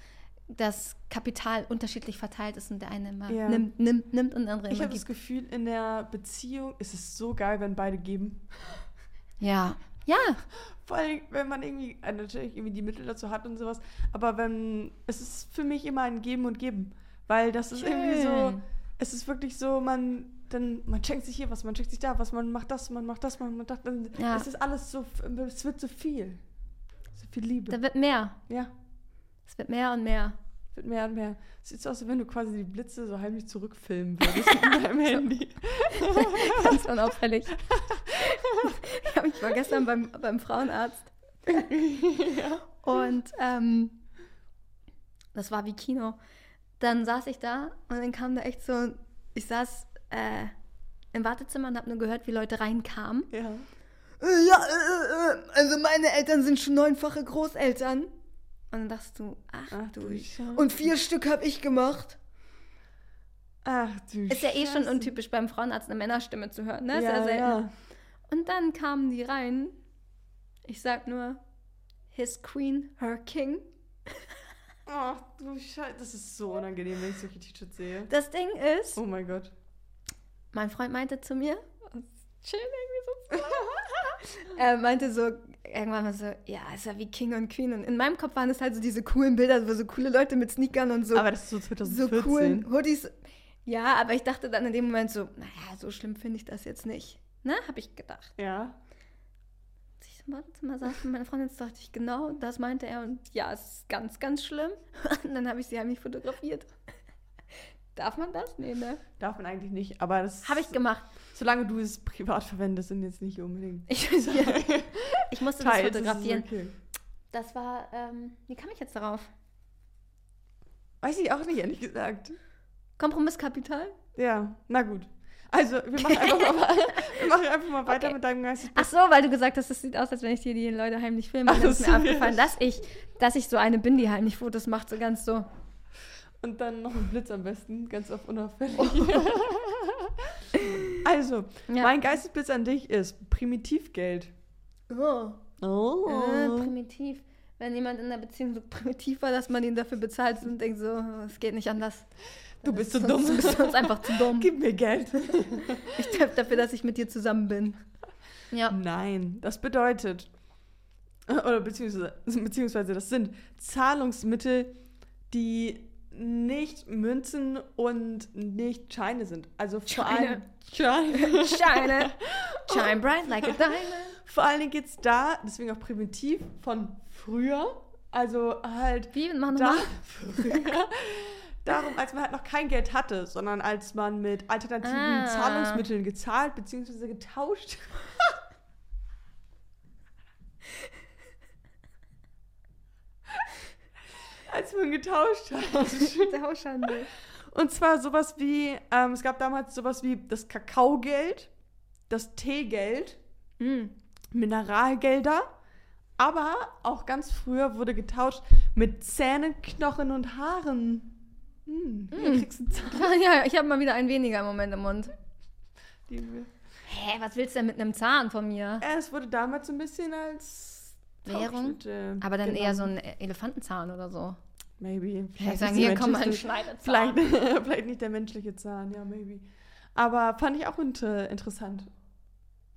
das Kapital unterschiedlich verteilt ist und der eine immer Ja. nimmt, nimmt, nimmt und der andere Ich immer habe das. Gefühl, in der Beziehung ist es so geil, wenn beide geben. Ja, Ja, Vor allem, wenn man irgendwie, äh, natürlich irgendwie die Mittel dazu hat und sowas. Aber wenn, es ist für mich immer ein Geben und Geben. Weil das ist irgendwie so, Schön. es ist wirklich so, man, dann, man schenkt sich hier was, man schenkt sich da was, man macht das, man macht das, man macht das. Dann, Ja. Es ist alles so, es wird so viel. So viel Liebe. da wird mehr. ja, Es wird mehr und mehr. wird mehr und mehr. Es sieht so aus, als wenn du quasi die Blitze so heimlich zurückfilmen würdest mit deinem Handy. Ganz unauffällig. ja, ich war gestern beim, beim Frauenarzt. Und ähm, das war wie Kino. Dann saß ich da und dann kam da echt so, ich saß äh, im Wartezimmer und habe nur gehört, wie Leute reinkamen. Ja. Äh, Ja, äh, äh, also meine Eltern sind schon neunfache Großeltern. Und dann dachtest du, ach, Ach du. Scheiße. Und vier Stück habe ich gemacht. Ach du Ist ja eh schon Scheiße. untypisch beim Frauenarzt eine Männerstimme zu hören, ne? Ist Ja, selten. ja. Und dann kamen die rein. Ich sag nur, his queen, her king. Ach du Scheiße. Das ist so unangenehm, wenn ich solche T-Shirts sehe. Das Ding ist, Oh mein Gott. mein Freund meinte zu mir, chill irgendwie so. er meinte so, irgendwann mal so, ja, ist ja wie King und Queen. Und in meinem Kopf waren es halt so diese coolen Bilder, wo so coole Leute mit Sneakern und so, Aber das ist so so 2014. coolen Hoodies. Ja, aber ich dachte dann in dem Moment so, naja, so schlimm finde ich das jetzt nicht. Ne, habe ich gedacht. Ja. Als ich im Badezimmer saß mit meiner Freundin, dachte ich, genau, das meinte er. Und ja, es ist ganz, ganz schlimm. Und dann habe ich sie heimlich fotografiert. Darf man das? Nee, ne? Darf man eigentlich nicht, aber das Habe ich gemacht. Solange du es privat verwendest und jetzt nicht unbedingt. Ich, ich musste das fotografieren. okay. Das war, ähm, wie kam ich jetzt darauf? Weiß ich auch nicht, ehrlich gesagt. Kompromisskapital? Ja, na gut. Also, wir machen einfach mal, wir machen einfach mal weiter Okay. mit deinem Geistes. Ach so, weil du gesagt hast, es sieht aus, als wenn ich hier die Leute heimlich filme. Ach dann ist mir aufgefallen, dass ich, dass ich so eine bin, die heimlich Fotos macht, so ganz so. Und dann noch ein Blitz am besten, ganz auf unauffällig. Oh. also, Ja. mein Geistesblitz an dich ist Primitivgeld. Oh. Oh. Äh, primitiv. Wenn jemand in der Beziehung so primitiv war, dass man ihn dafür bezahlt und denkt so, es geht nicht anders. Du bist ist so dumm. Du bist uns einfach zu dumm. Gib mir Geld. Ich tippe dafür, dass ich mit dir zusammen bin. Ja. Nein, das bedeutet, oder beziehungsweise, beziehungsweise das sind Zahlungsmittel, die nicht Münzen und nicht Scheine sind. Also vor allem Scheine. Shine. Shine bright like a diamond. Vor allen Dingen geht es da, deswegen auch primitiv, von früher. Also halt Wie? Mach da, früher, darum, als man halt noch kein Geld hatte, sondern als man mit alternativen Ah. Zahlungsmitteln gezahlt bzw. getauscht. Als man getauscht hat. Der Haushandel. Und zwar sowas wie, ähm, es gab damals sowas wie das Kakaogeld, das Teegeld, Mm. Mineralgelder, aber auch ganz früher wurde getauscht mit Zähnen, Knochen und Haaren. Hm, Mm. kriegst du Zahn. Ja, ja, ich habe mal wieder ein weniger im Moment im Mund. Die Hä, was willst du denn mit einem Zahn von mir? Äh, Es wurde damals so ein bisschen als Währung? Tauschmittel Aber dann eher so genommen. ein Elefantenzahn oder so. Maybe. Vielleicht sagen, hier der komm mal ein Schneidezahn. Vielleicht, vielleicht nicht der menschliche Zahn, ja, maybe. Aber fand ich auch inter interessant.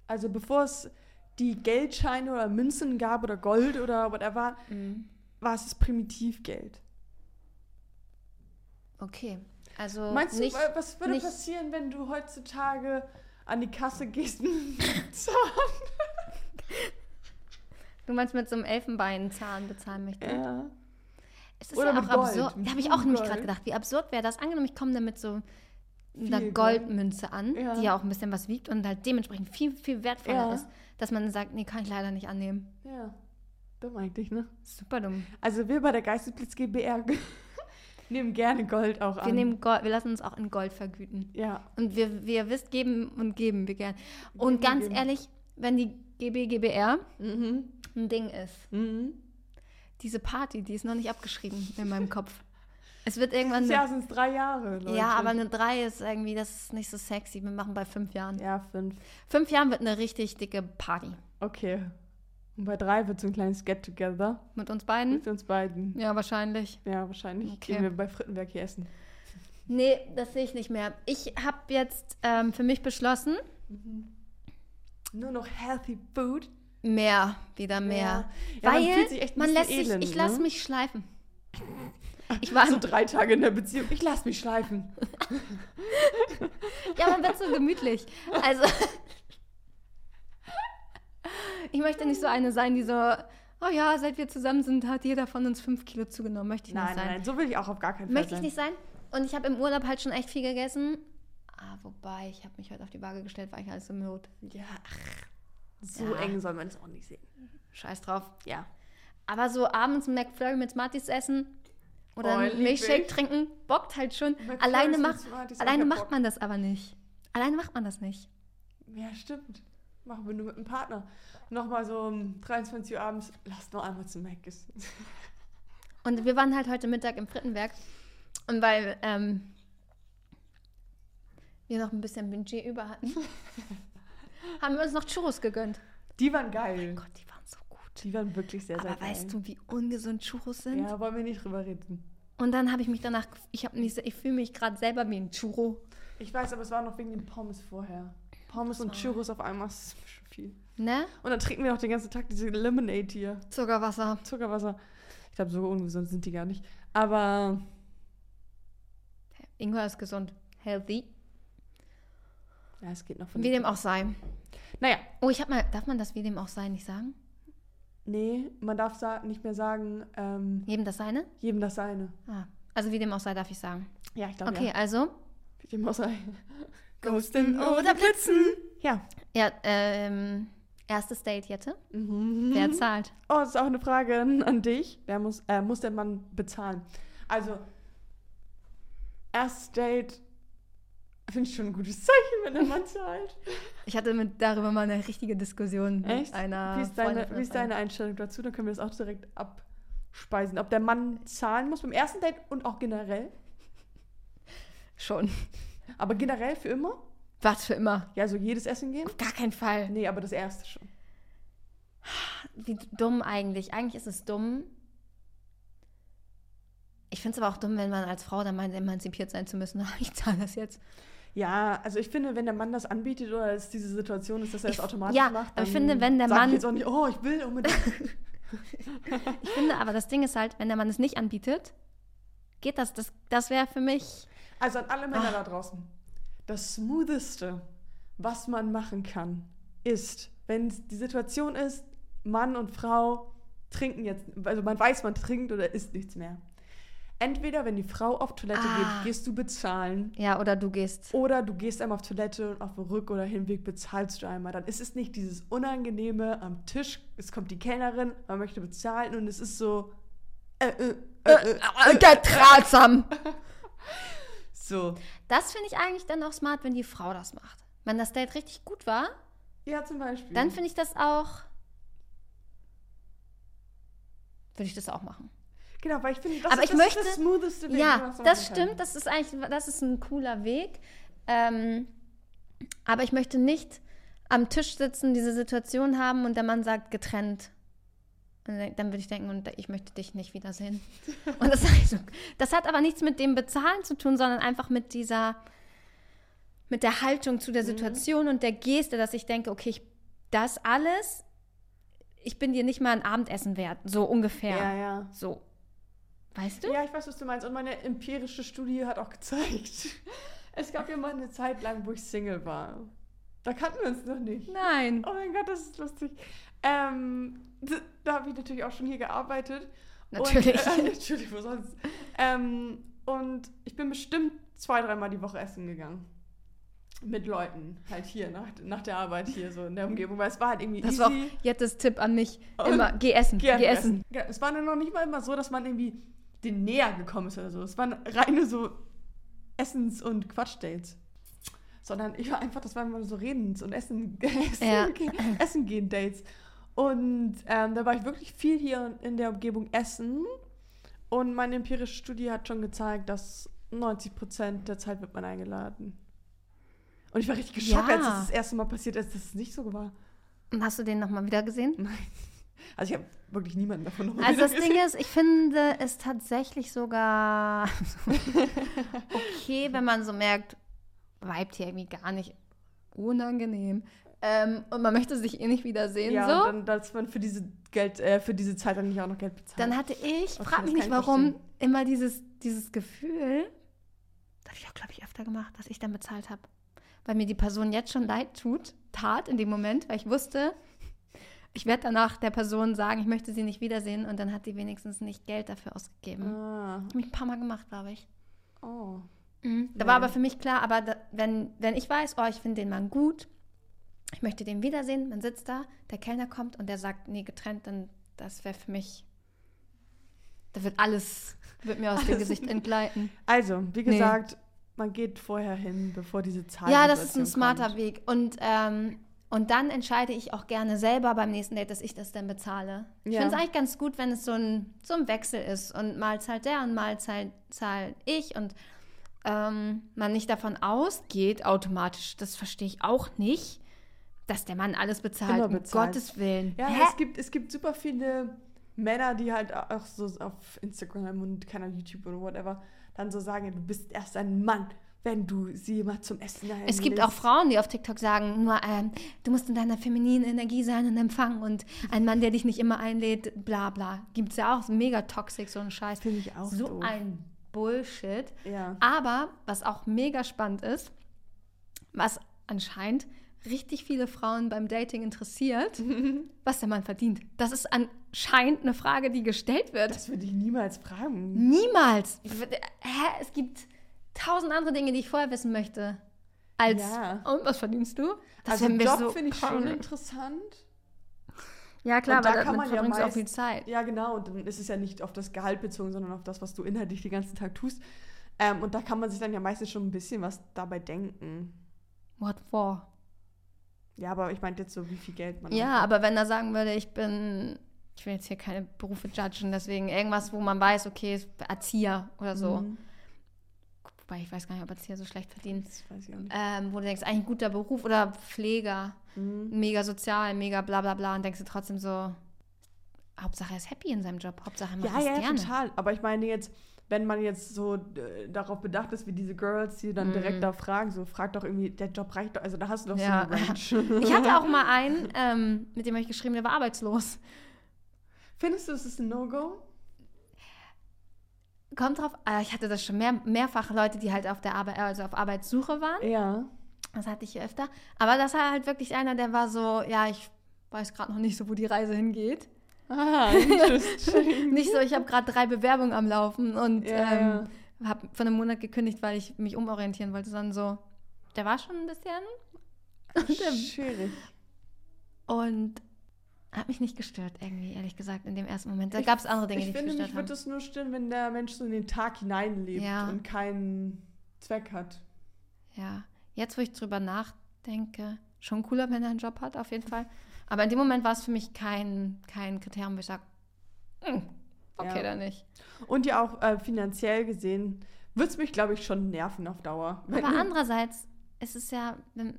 Also bevor es die Geldscheine oder Münzen gab oder Gold oder whatever, Mm. war es das Primitivgeld. Okay. Also Meinst du, nicht, äh, was würde nicht- passieren, wenn du heutzutage an die Kasse gehst mit einem Zahn? du meinst mit so einem Elfenbeinzahn bezahlen möchtest? Ja. Es ist Oder ja auch Gold, absurd. Da habe ich auch nämlich gerade gedacht, wie absurd wäre das. Angenommen, ich komme damit so einer. Goldmünze an, Ja. die ja auch ein bisschen was wiegt und halt dementsprechend viel, viel wertvoller Ja. ist, dass man sagt, nee, kann ich leider nicht annehmen. Ja. Dumm eigentlich, ne? Super dumm. Also wir bei der Geistesblitz GBR nehmen gerne Gold auch an. Wir nehmen Gold, wir lassen uns auch in Gold vergüten. ja. Und wir, wie ihr wisst, geben und geben wir gern. Und Geben, ganz geben. ehrlich, wenn die GB, GBR Mhm. ein Ding ist, Mhm. Diese Party, die ist noch nicht abgeschrieben in meinem Kopf. Es wird irgendwann. Ja, Eine, sind es drei Jahre, Leute. ja, aber eine 3 ist irgendwie, das ist nicht so sexy. Wir machen bei fünf Jahren. Ja, fünf. Fünf Jahren wird eine richtig dicke Party. Okay. Und bei drei wird so ein kleines Get-Together Mit uns beiden? mit uns beiden. Ja, wahrscheinlich. Ja, wahrscheinlich Okay. gehen wir bei Frittenberg hier essen. Nee, das sehe ich nicht mehr. Ich habe jetzt ähm, für mich beschlossen, Nur noch healthy food. Mehr, wieder mehr. Ja. Ja, man Weil fühlt sich echt ein man bisschen lässt sich, elend, ich lasse ne? mich schleifen. Ich war So drei Tage in der Beziehung. Ich lass mich schleifen. Ja, man wird so gemütlich. Also, ich möchte nicht so eine sein, die so, oh ja, seit wir zusammen sind, hat jeder von uns fünf Kilo zugenommen. Möchte ich Nein, nicht nein, sein. nein, so will ich auch auf gar keinen Fall Möchte ich nicht sein. Und ich habe im Urlaub halt schon echt viel gegessen. Ah, wobei, ich habe mich heute auf die Waage gestellt, weil ich alles im Not. Ja, ach, so Ja. eng soll man es auch nicht sehen. Scheiß drauf. Ja. Aber so abends ein McFlurry mit Smarties essen oder Oh, lieb Milchshake trinken, bockt halt schon. McFlurries Alleine, macht, alleine macht Bock. man das aber nicht. Alleine macht man das nicht. Ja, stimmt. Machen wir nur mit einem Partner. Nochmal so um 23 Uhr abends, lass noch einmal zum Mac essen. Und wir waren halt heute Mittag im Frittenwerk. Und weil ähm, wir noch ein bisschen Budget über hatten, haben wir uns noch Churros gegönnt. Die waren geil. Gott, die waren so gut. Die waren wirklich sehr, sehr Aber geil. weißt du, wie ungesund Churros sind? Ja, wollen wir nicht drüber reden. Und dann habe ich mich danach, ich, hab mich, ich fühle mich gerade selber wie ein Churro. Ich weiß, aber es war noch wegen den Pommes vorher. Pommes und Churros auf einmal ist schon viel. Ne? Und dann trinken wir noch den ganzen Tag diese Lemonade hier. Zuckerwasser. Zuckerwasser. Ich glaube, so ungesund sind die gar nicht. Aber Ingwer ist gesund. Healthy. Ja, es geht noch von Wie dem auch sei. Naja, Oh, ich habe mal, darf man das wie dem auch sei nicht sagen? nee, man darf nicht mehr sagen, ähm, Jedem das seine? jedem das seine. Ah, also wie dem auch sei, darf ich sagen. Ja, ich glaube Okay, ja. also. Wie dem auch sei. Ghosten oder Blitzen. Ja. Ja, ähm, erstes Date jetzt. Mhm. Wer zahlt? Oh, das ist auch eine Frage an, an dich. Wer muss, äh, muss der Mann bezahlen? Also, erstes Date finde ich schon ein gutes Zeichen, wenn der Mann zahlt. Ich hatte mit darüber mal eine richtige Diskussion mit Echt? einer Wie ist, deine, wie ist deine Einstellung dazu? Dann können wir das auch direkt abspeisen. Ob der Mann zahlen muss beim ersten Date und auch generell. Schon. Aber generell für immer? Was für immer. Ja, so jedes Essen gehen? Auf gar keinen Fall. Nee, aber das erste schon. Wie dumm eigentlich. Eigentlich ist es dumm. Ich finde es aber auch dumm, wenn man als Frau dann meint, emanzipiert sein zu müssen. Ich zahle das jetzt. Ja, also ich finde, wenn der Mann das anbietet oder es diese Situation ist, dass er es automatisch ja, macht, aber ich dann finde, wenn der Mann- Ich jetzt auch nicht, oh, ich will unbedingt. Ich finde aber, das Ding ist halt, wenn der Mann es nicht anbietet, geht das. Das, das wäre für mich. Also an alle Männer Ah. da draußen. Das Smootheste, was man machen kann, ist, wenn die Situation ist, Mann und Frau trinken jetzt, also man weiß, man trinkt oder isst nichts mehr. Entweder, wenn die Frau auf Toilette Ah. geht, gehst du bezahlen. Ja, oder du gehst. Oder du gehst einmal auf Toilette und auf dem Rück- oder Hinweg bezahlst du einmal. Dann ist es nicht dieses Unangenehme am Tisch. Es kommt die Kellnerin, man möchte bezahlen und es ist so. Äh, äh, äh, äh, äh, Tratsam. so. Das finde ich eigentlich dann auch smart, wenn die Frau das macht. Wenn das Date richtig gut war, Ja, zum Beispiel. dann finde ich das auch. Würde ich das auch machen. Genau, weil ich finde, das Aber ist ich das, möchte- das smootheste Weg, ja, das machen kann. stimmt. Das ist eigentlich, das ist ein cooler Weg. Ähm, aber ich möchte nicht am Tisch sitzen, diese Situation haben und der Mann sagt getrennt. Und dann würde ich denken, und ich möchte dich nicht wiedersehen. Und das, also, das hat aber nichts mit dem Bezahlen zu tun, sondern einfach mit dieser, mit der Haltung zu der Mhm. Situation und der Geste, dass ich denke, okay, ich, das alles, ich bin dir nicht mal ein Abendessen wert. So ungefähr. Ja, ja. So. Weißt du? Ja, ich weiß, was du meinst. Und meine empirische Studie hat auch gezeigt, es gab ja mal eine Zeit lang, wo ich Single war. Da kannten wir uns noch nicht. Nein. Oh mein Gott, das ist lustig. Ähm, d- da habe ich natürlich auch schon hier gearbeitet. Natürlich. Und, äh, natürlich, wo sonst. Ähm, und ich bin bestimmt zwei, dreimal die Woche essen gegangen. Mit Leuten, halt hier, nach, nach der Arbeit hier, so in der Umgebung. Weil es war halt irgendwie Das easy. war auch Jettes Tipp an mich. Und Immer, geh essen, geh, essen. Ja, es war dann noch nicht mal immer so, dass man irgendwie den näher gekommen ist oder so. Es waren reine so Essens- und Quatschdates. Sondern ich war einfach, das waren immer so Redens- und Essen, Essen, Ja. Essen gehen Dates. Und ähm, da war ich wirklich viel hier in der Umgebung Essen. Und meine empirische Studie hat schon gezeigt, dass 90% der Zeit wird man eingeladen. Und ich war richtig geschockt, Ja. als es das erste Mal passiert ist, dass es nicht so war. Und hast du den nochmal wieder gesehen? Nein. Also ich habe wirklich niemanden davon noch Also das Ding ist, ich finde es tatsächlich sogar okay, wenn man so merkt, vibet hier irgendwie gar nicht unangenehm. ähm, und man möchte sich eh nicht wiedersehen, ja, so. dann, dass man für diese Geld, äh, für diese Zeit dann nicht auch noch Geld bezahlt. Dann hatte ich, Okay, frag mich nicht ich warum, immer dieses, dieses Gefühl, das habe ich auch, glaube ich, öfter gemacht, dass ich dann bezahlt habe. Weil mir die Person jetzt schon leid tut, tat in dem Moment, weil ich wusste, ich werde danach der Person sagen, ich möchte sie nicht wiedersehen und dann hat die wenigstens nicht Geld dafür ausgegeben. ah, Habe ich ein paar Mal gemacht, glaube ich. oh. Mhm. Da Nee. war aber für mich klar, aber da, wenn, wenn ich weiß, oh, ich finde den Mann gut, ich möchte den wiedersehen, man sitzt da, der Kellner kommt und der sagt, nee, getrennt, dann das wäre für mich, da wird alles, wird mir aus dem. Gesicht entgleiten. Also, wie Nee. gesagt, man geht vorher hin, bevor diese Zeit. Ja, das ist ein smarter Weg. Und, ähm, und dann entscheide ich auch gerne selber beim nächsten Date, dass ich das dann bezahle. Ich Ja. finde es eigentlich ganz gut, wenn es so ein, so ein Wechsel ist und mal zahlt der und mal zahlt, zahl ich und ähm, man nicht davon ausgeht, automatisch, das verstehe ich auch nicht, dass der Mann alles bezahlt, Immer um bezahlt. Gottes Willen. Ja, Hä? es gibt, es gibt super viele Männer, die halt auch so auf Instagram und keine Ahnung, YouTube oder whatever dann so sagen, du bist erst ein Mann, wenn du sie mal zum Essen einlädst. Es gibt auch Frauen, die auf TikTok sagen, nur ähm, du musst in deiner femininen Energie sein und empfangen und ein Mann, der dich nicht immer einlädt, bla bla. Gibt es ja auch, mega toxisch, so ein Scheiß. Finde ich auch so doof. ein Bullshit. Ja. Aber was auch mega spannend ist, was anscheinend richtig viele Frauen beim Dating interessiert, was der Mann verdient. Das ist anscheinend eine Frage, die gestellt wird. Das würde ich niemals fragen. Niemals. Hä? Es gibt tausend andere Dinge, die ich vorher wissen möchte. Als, Ja. und was verdienst du? also wär mir Job so finde ich schon interessant. Ja, klar, Und da weil kann damit man ja du auch meist- viel Zeit. Ja, genau. Und dann ist es ja nicht auf das Gehalt bezogen, sondern auf das, was du inhaltlich den ganzen Tag tust. Ähm, und da kann man sich dann ja meistens schon ein bisschen was dabei denken. What for? Ja, aber ich meinte jetzt so, wie viel Geld man Ja, aber wenn er sagen würde, ich bin, ich will jetzt hier keine Berufe judgen, deswegen irgendwas, wo man weiß, okay, Erzieher oder so. Mhm. Wobei ich weiß gar nicht, ob Erzieher so schlecht verdienen. Das weiß ich auch nicht. Ähm, wo du denkst, eigentlich ein guter Beruf oder Pfleger, Mhm. mega sozial, mega bla bla bla und denkst du trotzdem so, Hauptsache er ist happy in seinem Job, Hauptsache er macht Ja, es ja, gerne. total. Aber ich meine jetzt, wenn man jetzt so äh, darauf bedacht ist, wie diese Girls, die dann Mhm. direkt da fragen, so frag doch irgendwie, der Job reicht doch, also da hast du doch Ja. so eine Range. Ich hatte auch mal einen, ähm, mit dem habe ich geschrieben, der war arbeitslos. Findest du, es ist ein No-Go? Kommt drauf, äh, ich hatte das schon mehr, mehrfach Leute, die halt auf der Arbeit, also auf Arbeitssuche waren. Ja. Das hatte ich hier öfter. Aber das war halt wirklich einer, der war so, ja, ich weiß gerade noch nicht so, wo die Reise hingeht. Ah, interesting. Nicht so, ich habe gerade drei Bewerbungen am Laufen und Ja, ähm, habe von einem Monat gekündigt, weil ich mich umorientieren wollte. Sondern so, der war schon ein bisschen ja. Schwierig. und hat mich nicht gestört irgendwie, ehrlich gesagt, in dem ersten Moment. Da gab es andere Dinge, ich die finde, mich mich gestört würde haben. es nur stören, wenn der Mensch so in den Tag hineinlebt Ja. und keinen Zweck hat. Ja, jetzt, wo ich drüber nachdenke, schon cooler, wenn er einen Job hat, auf jeden Fall. Aber in dem Moment war es für mich kein, kein Kriterium, wo ich sage, okay, Ja. dann nicht. Und ja auch äh, finanziell gesehen würde es mich, glaube ich, schon nerven auf Dauer. Aber andererseits ist es ja, wenn,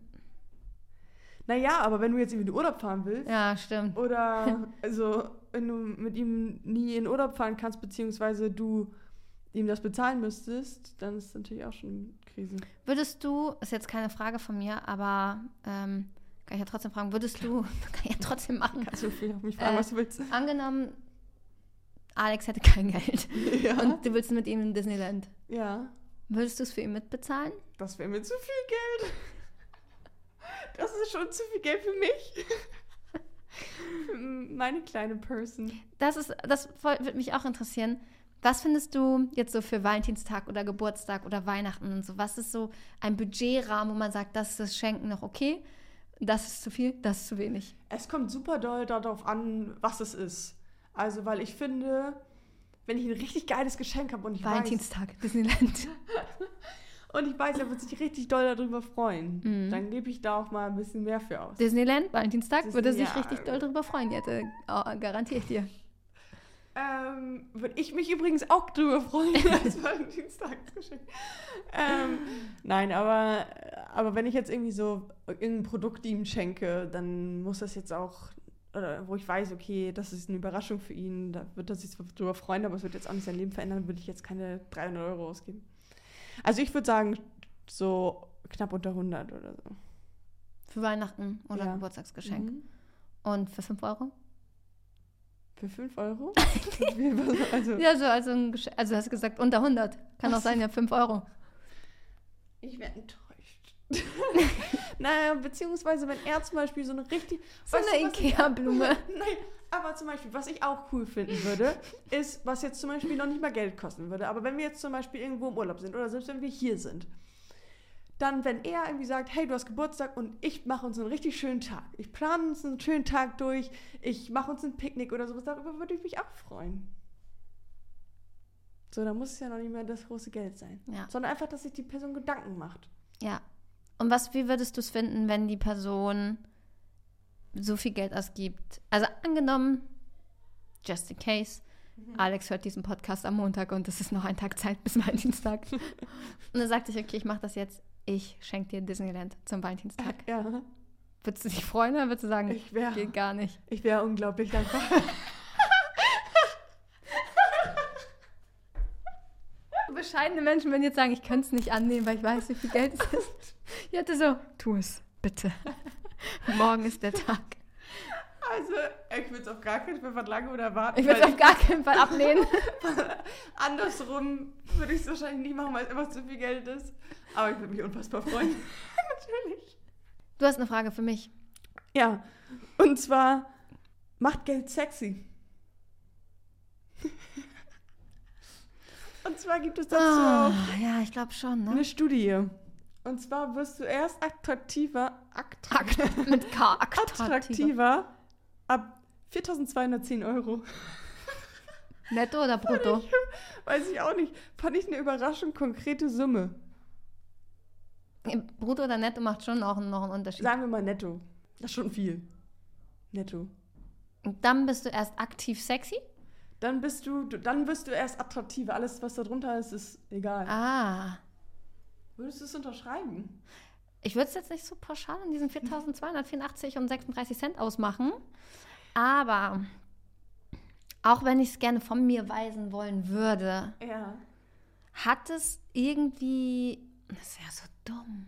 Naja, aber wenn du jetzt irgendwie in den Urlaub fahren willst, ja, stimmt. oder also wenn du mit ihm nie in Urlaub fahren kannst, beziehungsweise du ihm das bezahlen müsstest, dann ist es natürlich auch schon Krise. Würdest du, ist jetzt keine Frage von mir, aber ähm, kann ich ja trotzdem fragen, würdest du, kann ich ja trotzdem machen, Kannst du viel auf mich fragen, Äh, was du willst. angenommen, Alex hätte kein Geld Ja. und du willst mit ihm in Disneyland, ja, würdest du es für ihn mitbezahlen? das wäre mir zu viel Geld. Das ist schon zu viel Geld für mich. Für meine kleine Person. Das ist, das würde mich auch interessieren. Was findest du jetzt so für Valentinstag oder Geburtstag oder Weihnachten und so? Was ist so ein Budgetrahmen, wo man sagt, das ist das Schenken noch okay, das ist zu viel, das ist zu wenig? Es kommt super doll darauf an, was es ist. Also, weil ich finde, wenn ich ein richtig geiles Geschenk habe und ich weiß, Valentinstag, Disneyland. und ich weiß, er wird sich richtig doll darüber freuen, Mhm. dann gebe ich da auch mal ein bisschen mehr für aus. Disneyland, Valentinstag, Disney- würde sich ja. richtig doll drüber freuen, Jette. Oh, garantiere ich dir. Ähm, würde ich mich übrigens auch drüber freuen, als Valentinstagsgeschenk. ähm, nein, aber, aber wenn ich jetzt irgendwie so irgendein Produkt ihm schenke, dann muss das jetzt auch, oder wo ich weiß, okay, das ist eine Überraschung für ihn, da wird er sich drüber freuen, aber es wird jetzt auch nicht sein Leben verändern, würde ich jetzt keine 300 Euro ausgeben. Also ich würde sagen, so knapp unter 100 oder so. Für Weihnachten oder Ja. Geburtstagsgeschenk. Mhm. Und für 5 Euro? Für 5 Euro? Also, Ja, so, also, ein also du hast gesagt unter 100. Kann auch sein, ja, 5 Euro. Ich werde enttäuscht. naja, beziehungsweise wenn er zum Beispiel so eine richtig... So eine du, Ikea-Blume. Nein, aber zum Beispiel, was ich auch cool finden würde, ist, was jetzt zum Beispiel noch nicht mal Geld kosten würde, aber wenn wir jetzt zum Beispiel irgendwo im Urlaub sind oder selbst wenn wir hier sind, dann, wenn er irgendwie sagt, hey, du hast Geburtstag und ich mache uns einen richtig schönen Tag. Ich plane uns einen schönen Tag durch, ich mache uns ein Picknick oder sowas, darüber würde ich mich auch freuen. So, da muss es ja noch nicht mehr das große Geld sein. Ja. Sondern einfach, dass sich die Person Gedanken macht. Ja. Und was, wie würdest du es finden, wenn die Person so viel Geld ausgibt? Also angenommen, just in case, Alex hört diesen Podcast am Montag und es ist noch ein Tag Zeit bis Valentinstag. und dann sagt sich, okay, ich mache das jetzt. Ich schenke dir Disneyland zum Valentinstag. Ja, Würdest du dich freuen oder würdest du sagen, ich wäre geht gar nicht? ich wär unglaublich dankbar. Bescheidene Menschen würden jetzt sagen, ich könnte es nicht annehmen, weil ich weiß, wie viel Geld es ist. Ich hatte so, tu es, bitte. Morgen ist der Tag. Also, ich würde es auf gar keinen Fall verlangen oder erwarten. Ich würde es auf gar keinen Fall ablehnen. Andersrum würde ich es wahrscheinlich nicht machen, weil es einfach zu viel Geld ist. Aber ich würde mich unfassbar freuen. Natürlich. Du hast eine Frage für mich. Ja, und zwar, macht Geld sexy? und zwar gibt es dazu auch ja, ich glaube schon, ne? eine Studie. Und zwar wirst du erst attraktiver, attraktiver, Akt mit K, attraktiver. attraktiver ab 4.210 Euro. Netto oder brutto? Weiß ich auch nicht. Fand ich eine Überraschung, konkrete Summe. Brutto oder netto macht schon auch noch einen Unterschied. Sagen wir mal netto. Das ist schon viel. Netto. Und dann bist du erst aktiv sexy? Dann bist du, du dann wirst du erst attraktiver. Alles, was da drunter ist, ist egal. Ah. Würdest du es unterschreiben? Ich würde es jetzt nicht so pauschal in diesen 4.284 und 36 Cent ausmachen. Aber auch wenn ich es gerne von mir weisen wollen würde, Ja. hat es irgendwie. Das ist ja so dumm.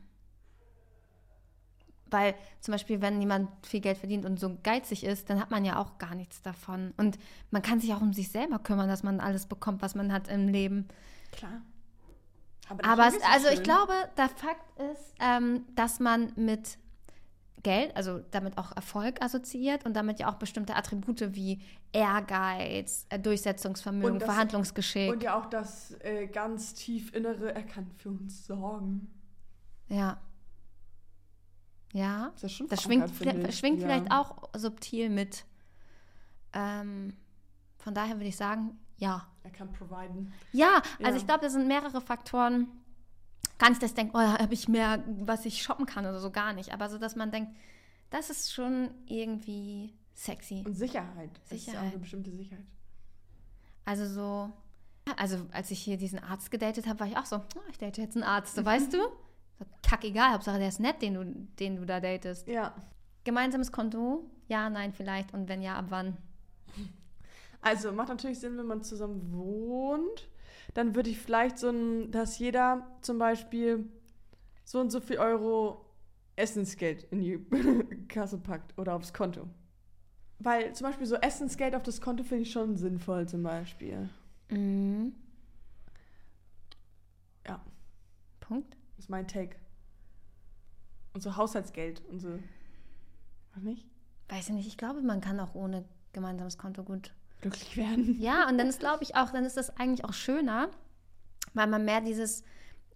Weil zum Beispiel, wenn jemand viel Geld verdient und so geizig ist, dann hat man ja auch gar nichts davon. Und man kann sich auch um sich selber kümmern, dass man alles bekommt, was man hat im Leben. Klar. Das Aber es, also ich schön. glaube, der Fakt ist, ähm, dass man mit Geld, also damit auch Erfolg assoziiert und damit ja auch bestimmte Attribute wie Ehrgeiz, äh, Durchsetzungsvermögen, Und das- Verhandlungsgeschick. Und ja auch das äh, ganz tief Innere, er kann für uns sorgen. ja. Ja. Ist das Das schwingt, vielleicht, ich. schwingt ja. vielleicht auch subtil mit. Ähm, von daher würde ich sagen, ja. Er kann providen. Ja, also Ja. ich glaube, das sind mehrere Faktoren. Gar nicht, dass ich denke, oh, da habe ich mehr, was ich shoppen kann oder so, gar nicht. Aber so, dass man denkt, das ist schon irgendwie sexy. Und Sicherheit. Es ist ja auch Sicherheit. eine bestimmte Sicherheit. Also so, also als ich hier diesen Arzt gedatet habe, war ich auch so, oh, ich date jetzt einen Arzt, so, weißt du? So, kackegal, Hauptsache der ist nett, den du, den du da datest. Ja. Gemeinsames Konto? Ja, nein, vielleicht. Und wenn ja, ab wann? Also macht natürlich Sinn, wenn man zusammen wohnt. Dann würde ich vielleicht so ein, dass jeder zum Beispiel so und so viel Euro Essensgeld in die Kasse packt oder aufs Konto. Weil zum Beispiel so Essensgeld auf das Konto finde ich schon sinnvoll zum Beispiel. Mhm. Ja. Punkt. ist mein Take. Und so Haushaltsgeld und so. Auch nicht? Weiß ich nicht, ich glaube, man kann auch ohne gemeinsames Konto gut. Glücklich werden. Ja, und dann ist, glaube ich, auch, dann ist das eigentlich auch schöner, weil man mehr dieses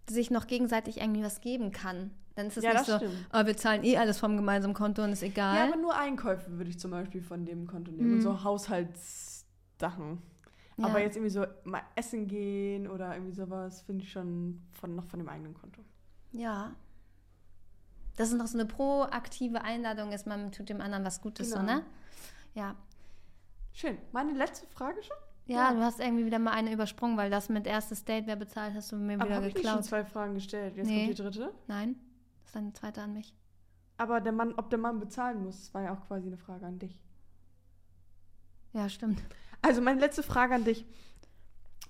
sich noch gegenseitig irgendwie was geben kann. Dann ist es Ja, nicht so, oh, wir zahlen eh alles vom gemeinsamen Konto und ist Ja, egal. aber nur Einkäufe würde ich zum Beispiel von dem Konto nehmen. Und Mhm. so Haushaltssachen. Ja. Aber jetzt irgendwie so mal essen gehen oder irgendwie sowas finde ich schon von, noch von dem eigenen Konto. Ja. Das ist noch so eine proaktive Einladung ist, man tut dem anderen was Gutes, so, Genau. ne? Ja. Schön. Meine letzte Frage schon? Ja, Ja. du hast irgendwie wieder mal eine übersprungen, weil das mit erstes Date, wer bezahlt, hast du mir Aber wieder habe ich schon geklaut. zwei Fragen gestellt? Jetzt Nee. kommt die dritte. Nein, das ist deine zweite an mich. Aber der Mann, ob der Mann bezahlen muss, war ja auch quasi eine Frage an dich. Ja, stimmt. Also meine letzte Frage an dich.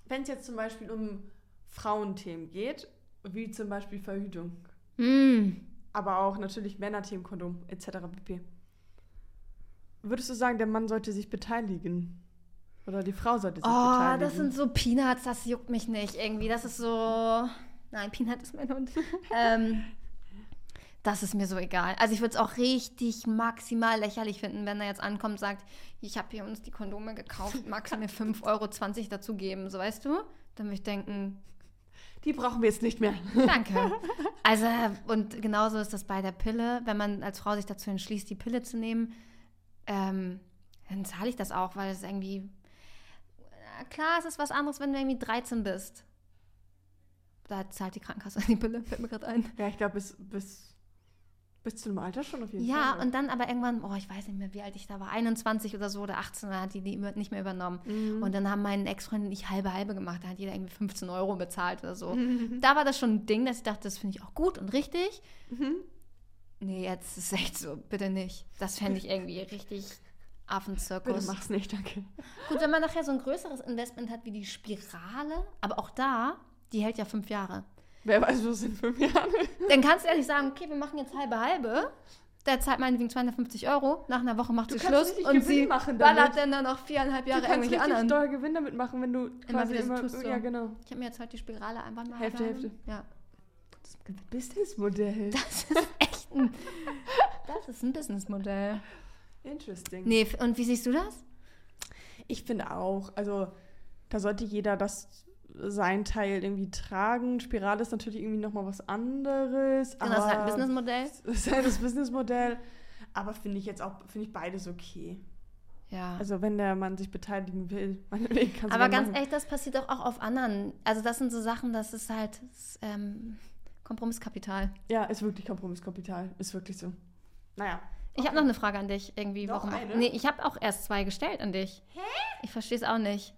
Wenn es jetzt zum Beispiel um Frauenthemen geht, wie zum Beispiel Verhütung, Mm. Aber auch natürlich Männerthemen-Kondom etc. pp. Würdest du sagen, der Mann sollte sich beteiligen? Oder die Frau sollte sich Oh, beteiligen? das sind so Peanuts, das juckt mich nicht irgendwie. Das ist so. Nein, Peanut ist mein Hund. ähm, das ist mir so egal. Also ich würde es auch richtig maximal lächerlich finden, wenn er jetzt ankommt und sagt, ich habe hier uns die Kondome gekauft, magst du mir 5,20 Euro dazu geben, so weißt du? Dann würde ich denken, Die brauchen wir jetzt nicht mehr. danke. Also, und genauso ist das bei der Pille. Wenn man als Frau sich dazu entschließt, die Pille zu nehmen, ähm, dann zahle ich das auch, weil es irgendwie. Klar, es ist was anderes, wenn du irgendwie 13 bist. Da zahlt die Krankenkasse die Pille, fällt mir gerade ein. Ja, ich glaube, bis, bis, bis zu einem Alter schon auf jeden Ja, Fall. und dann aber irgendwann, oh, ich weiß nicht mehr, wie alt ich da war, 21 oder so oder 18, da hat die die nicht mehr übernommen. Mhm. Und dann haben meine Ex-Freunde nicht halbe halbe gemacht, da hat jeder irgendwie 15 Euro bezahlt oder so. Da war das schon ein Ding, dass ich dachte, das finde ich auch gut und richtig. Mhm. Nee, jetzt ist es echt so, bitte nicht. Das fände ich irgendwie richtig Bitte Affenzirkus. mach's nicht, danke. Gut, wenn man nachher so ein größeres Investment hat wie die Spirale, aber auch da, die hält ja fünf Jahre. Wer weiß, was in fünf Jahren Dann kannst du ehrlich sagen, okay, wir machen jetzt halbe halbe. Der zahlt meinetwegen 250 Euro. Nach einer Woche macht Du sie Schluss und Gewinn sie machen damit. ballert dann da noch viereinhalb Jahre du kannst irgendwelche richtig anderen. doll Gewinn damit machen, wenn du quasi immer... tust, so. Ja, genau. Ich habe mir jetzt heute die Spirale einfach mal Hälfte, Hälfte. Ja. Businessmodell. Das ist echt ein, das ist ein Businessmodell. Interesting. Nee, und wie siehst du das? Ich finde auch, also da sollte jeder das sein Teil irgendwie tragen. Spirale ist natürlich irgendwie nochmal was anderes. Genau, das ist halt ein Businessmodell. Das ist halt das Businessmodell. Aber finde ich jetzt auch, finde ich beides okay. Ja. Also wenn der Mann sich beteiligen will, meinetwegen kann Aber ganz ehrlich, das passiert doch auch auf anderen. Also das sind so Sachen, das ist halt das, ähm, Kompromisskapital. Ja, ist wirklich Kompromisskapital. Ist wirklich so. Naja. Ich habe noch eine Frage an dich irgendwie. Noch warum? eine? Nee, ich habe auch erst zwei gestellt an dich. Hä? Ich verstehe es auch nicht.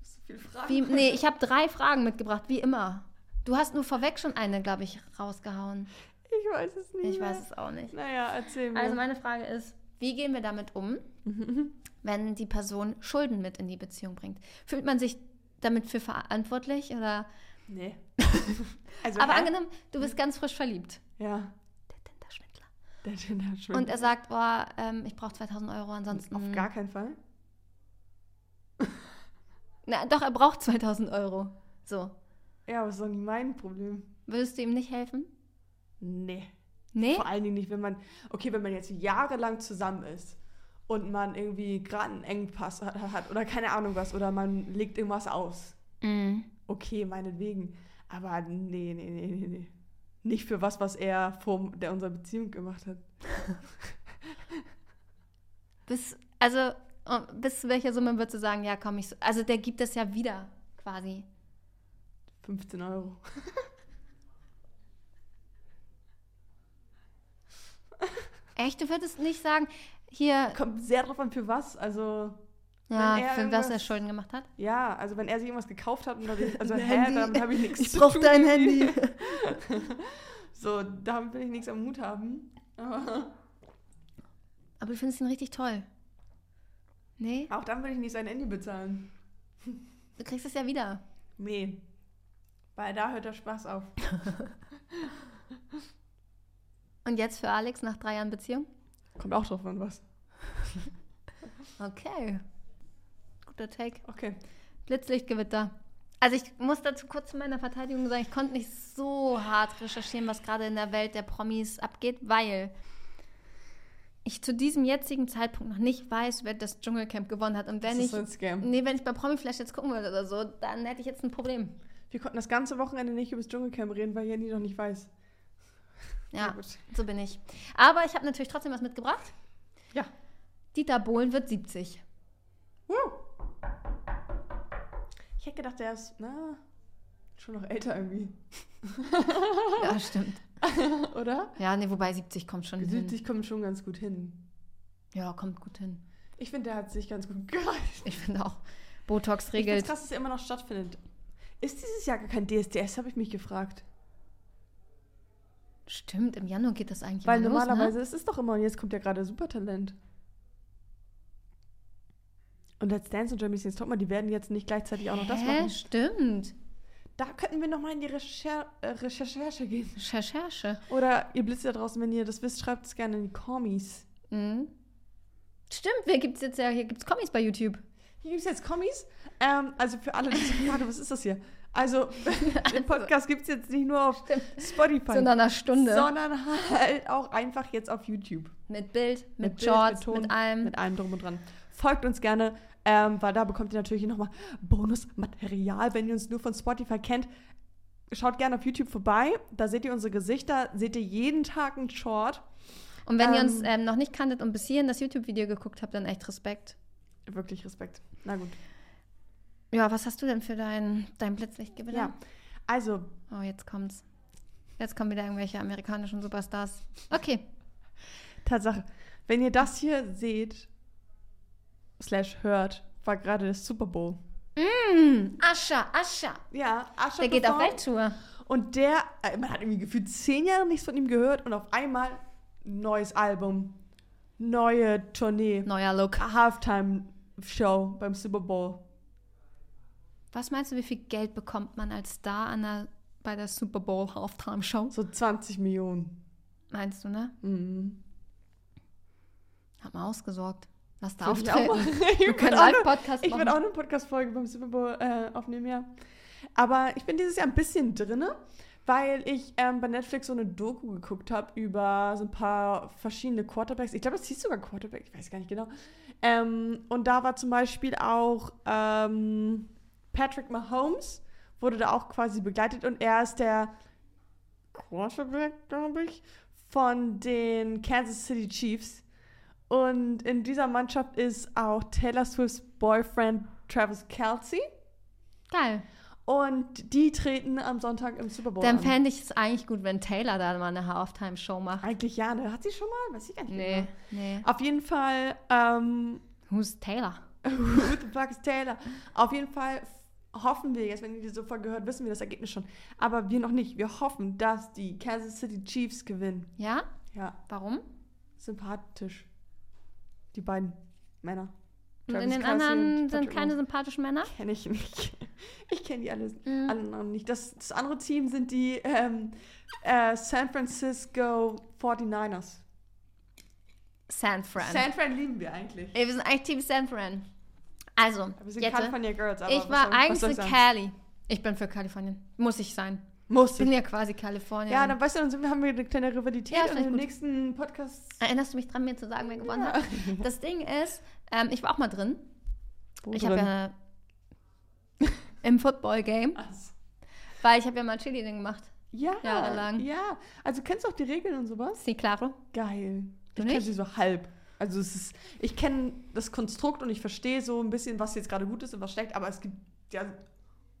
So viele Fragen. Wie, nee, ich habe drei Fragen mitgebracht, wie immer. Du hast nur vorweg schon eine, glaube ich, rausgehauen. Ich weiß es nicht. Ich mehr. weiß es auch nicht. Naja, erzähl mir. Also meine Frage ist, wie gehen wir damit um, wenn die Person Schulden mit in die Beziehung bringt? Fühlt man sich damit für verantwortlich oder? Nee. also, Aber hä? angenommen, du bist ganz frisch verliebt. Ja, Der Tinder-Schwindler. der Tinder schon. Und er sagt, boah, ähm, ich brauche 2000 Euro, ansonsten. Auf gar keinen Fall. Na, doch, er braucht 2000 Euro. So. Ja, aber ist doch nicht mein Problem. Würdest du ihm nicht helfen? Nee. Nee? Vor allen Dingen nicht, wenn man, okay, wenn man jetzt jahrelang zusammen ist und man irgendwie gerade einen Engpass hat, hat oder keine Ahnung was oder man legt irgendwas aus. Mhm. Okay, meinetwegen. Aber nee, nee, nee, nee, nee. Nicht für was, was er vor der unserer Beziehung gemacht hat. Bis, also, oh, bis zu welcher Summe würdest du sagen, ja, komm, ich so. Also, der gibt es ja wieder, quasi. 15 Euro. Echt? Du würdest nicht sagen, hier, Kommt sehr drauf an, für was. Also, ja, Wenn er für was er Schulden gemacht hat? ja, also wenn er sich irgendwas gekauft hat und dadurch, also Ein hä, Handy. damit habe ich nichts Ich zu brauch tun. dein Handy. So, damit will ich nichts am Hut haben. Aber Aber du findest ihn richtig toll. Nee? auch dann will ich nicht sein Handy bezahlen. Du kriegst es ja wieder. Nee. Weil da hört der Spaß auf. Und jetzt für Alex nach drei Jahren Beziehung? Kommt auch drauf an, was. Okay. Guter Take. Okay. Blitzlichtgewitter. Also ich muss dazu kurz zu meiner Verteidigung sagen, ich konnte nicht so hart recherchieren, was gerade in der Welt der Promis abgeht, weil ich zu diesem jetzigen Zeitpunkt noch nicht weiß, wer das Dschungelcamp gewonnen hat. Und wenn das ich, ist ein Scam. nee, wenn ich bei Promiflash jetzt gucken würde oder so, dann hätte ich jetzt ein Problem. Wir konnten das ganze Wochenende nicht über das Dschungelcamp reden, weil Jenny noch nicht weiß. Ja, gut. so bin ich. Aber ich habe natürlich trotzdem was mitgebracht. Ja. Dieter Bohlen wird 70. Woo. Ich hätte gedacht, der ist, na, schon noch älter irgendwie. Ja, stimmt. Oder? Ja, nee, wobei 70 kommt schon hin. 70 kommt schon ganz gut hin. Ja, kommt gut hin. Ich finde, der hat sich ganz gut gereicht. Ich finde auch, Botox Ich regelt. krass, dass er immer noch stattfindet. Ist dieses Jahr gar kein DSDS, habe ich mich gefragt. Stimmt, im Januar geht das eigentlich Weil immer los, normalerweise ne? ist es doch immer, und jetzt kommt ja gerade Supertalent. Und Let's Dance und Germany's Next Topmodel, die werden jetzt nicht gleichzeitig auch noch das Hä? machen. Stimmt. da könnten wir nochmal in die Recher äh, Recherche gehen. Recherche. Oder ihr Blitz da draußen, wenn ihr das wisst, schreibt es gerne in die Kommis. Mhm. Stimmt, wer gibt's jetzt ja, hier gibt's Kommis bei YouTube. Hier gibt es jetzt Kommis. Ähm, also für alle, die sich fragen, was ist das hier? Also, den Podcast gibt es jetzt nicht nur auf Spotify, So in einer Stunde. sondern halt auch einfach jetzt auf YouTube. mit Bild, mit, Bild, Shorts, Ton, mit allem. Mit allem drum und dran. Folgt uns gerne, ähm, weil da bekommt ihr natürlich nochmal Bonusmaterial, wenn ihr uns nur von Spotify kennt. Schaut gerne auf YouTube vorbei, da seht ihr unsere Gesichter, seht ihr jeden Tag einen Short. Und wenn ihr Ähm, uns ähm, noch nicht kanntet und bis hierhin das YouTube-Video geguckt habt, dann echt Respekt. Wirklich Respekt. Na gut. Ja, was hast du denn für dein, dein Blitzlichtgewitter? Ja, also Oh, jetzt kommt's. Jetzt kommen wieder irgendwelche amerikanischen Superstars. Okay. Tatsache, wenn ihr das hier seht, slash hört, war gerade der Super Bowl. Mm, Ascha, Ascha. Ja, Ascher Der geht auf Welttour. Und der, äh, man hat irgendwie gefühlt zehn Jahre nichts von ihm gehört und auf einmal neues Album, neue Tournee, Neuer Look. Halftime-Show beim Super Bowl. Was meinst du, wie viel Geld bekommt man als Star an der, bei der Super Bowl Halftime Show? So 20 Millionen. Meinst du, ne? Mhm. Hab mal ausgesorgt. Lass da Würde ich auch auftreten. machen. Ich Wir können auch, eine- Live-Podcast ich würde auch eine Podcast-Folge beim Super Bowl äh, aufnehmen, ja. Aber ich bin dieses Jahr ein bisschen drinne, weil ich ähm, bei Netflix so eine Doku geguckt habe über so ein paar verschiedene Quarterbacks. Ich glaube, das hieß sogar Quarterback, ich weiß gar nicht genau. Ähm, und da war zum Beispiel auch ähm, Patrick Mahomes, wurde da auch quasi begleitet und er ist der Quarterback, glaube ich, von den Kansas City Chiefs. Und in dieser Mannschaft ist auch Taylor Swifts Boyfriend Travis Kelsey. Geil. Und die treten am Sonntag im Super Bowl Dann an. fände ich es eigentlich gut, wenn Taylor da mal eine Halftime-Show macht. Eigentlich ja, ne? Hat sie schon mal? Weiß ich gar nicht Nee, genau. nee. Auf jeden Fall, ähm, Who's Taylor? who the fuck is Taylor? Auf jeden Fall hoffen wir jetzt, wenn ihr diese Folge hört, wissen wir das Ergebnis schon. Aber wir noch nicht. Wir hoffen, dass die Kansas City Chiefs gewinnen. Ja? Ja, Warum? sympathisch. Die beiden Männer. Und Travis in den Kelce anderen und sind keine sympathischen Männer? Kenne ich nicht. Ich kenne die alle, Mhm. alle nicht. Das, das andere Team sind die ähm, äh, San Francisco 49ers. San Fran. San Fran lieben wir eigentlich. Ey, wir sind eigentlich Team San Fran. Also, Wir sind jetzt, California Girls, aber ich war eigentlich für? Cali. Ich bin für Kalifornien. Muss ich sein. Muss Ich bin ja quasi Kalifornien. Ja, dann weißt du, dann haben wir eine kleine Rivalität Ja, und im gut. nächsten Podcast. Erinnerst du mich dran, mir zu sagen, wer gewonnen Ja. hat? Das Ding ist, ähm, ich war auch mal drin. Wo ich habe ja im Football-Game, Was? weil ich habe ja mal Cheerleading gemacht. Ja, Jahrelang. Ja, also kennst du auch die Regeln und sowas? Sí, claro. Geil. Du ich kenne sie so halb. Also es ist, ich kenne das Konstrukt und ich verstehe so ein bisschen, was jetzt gerade gut ist und was schlecht, aber es gibt ja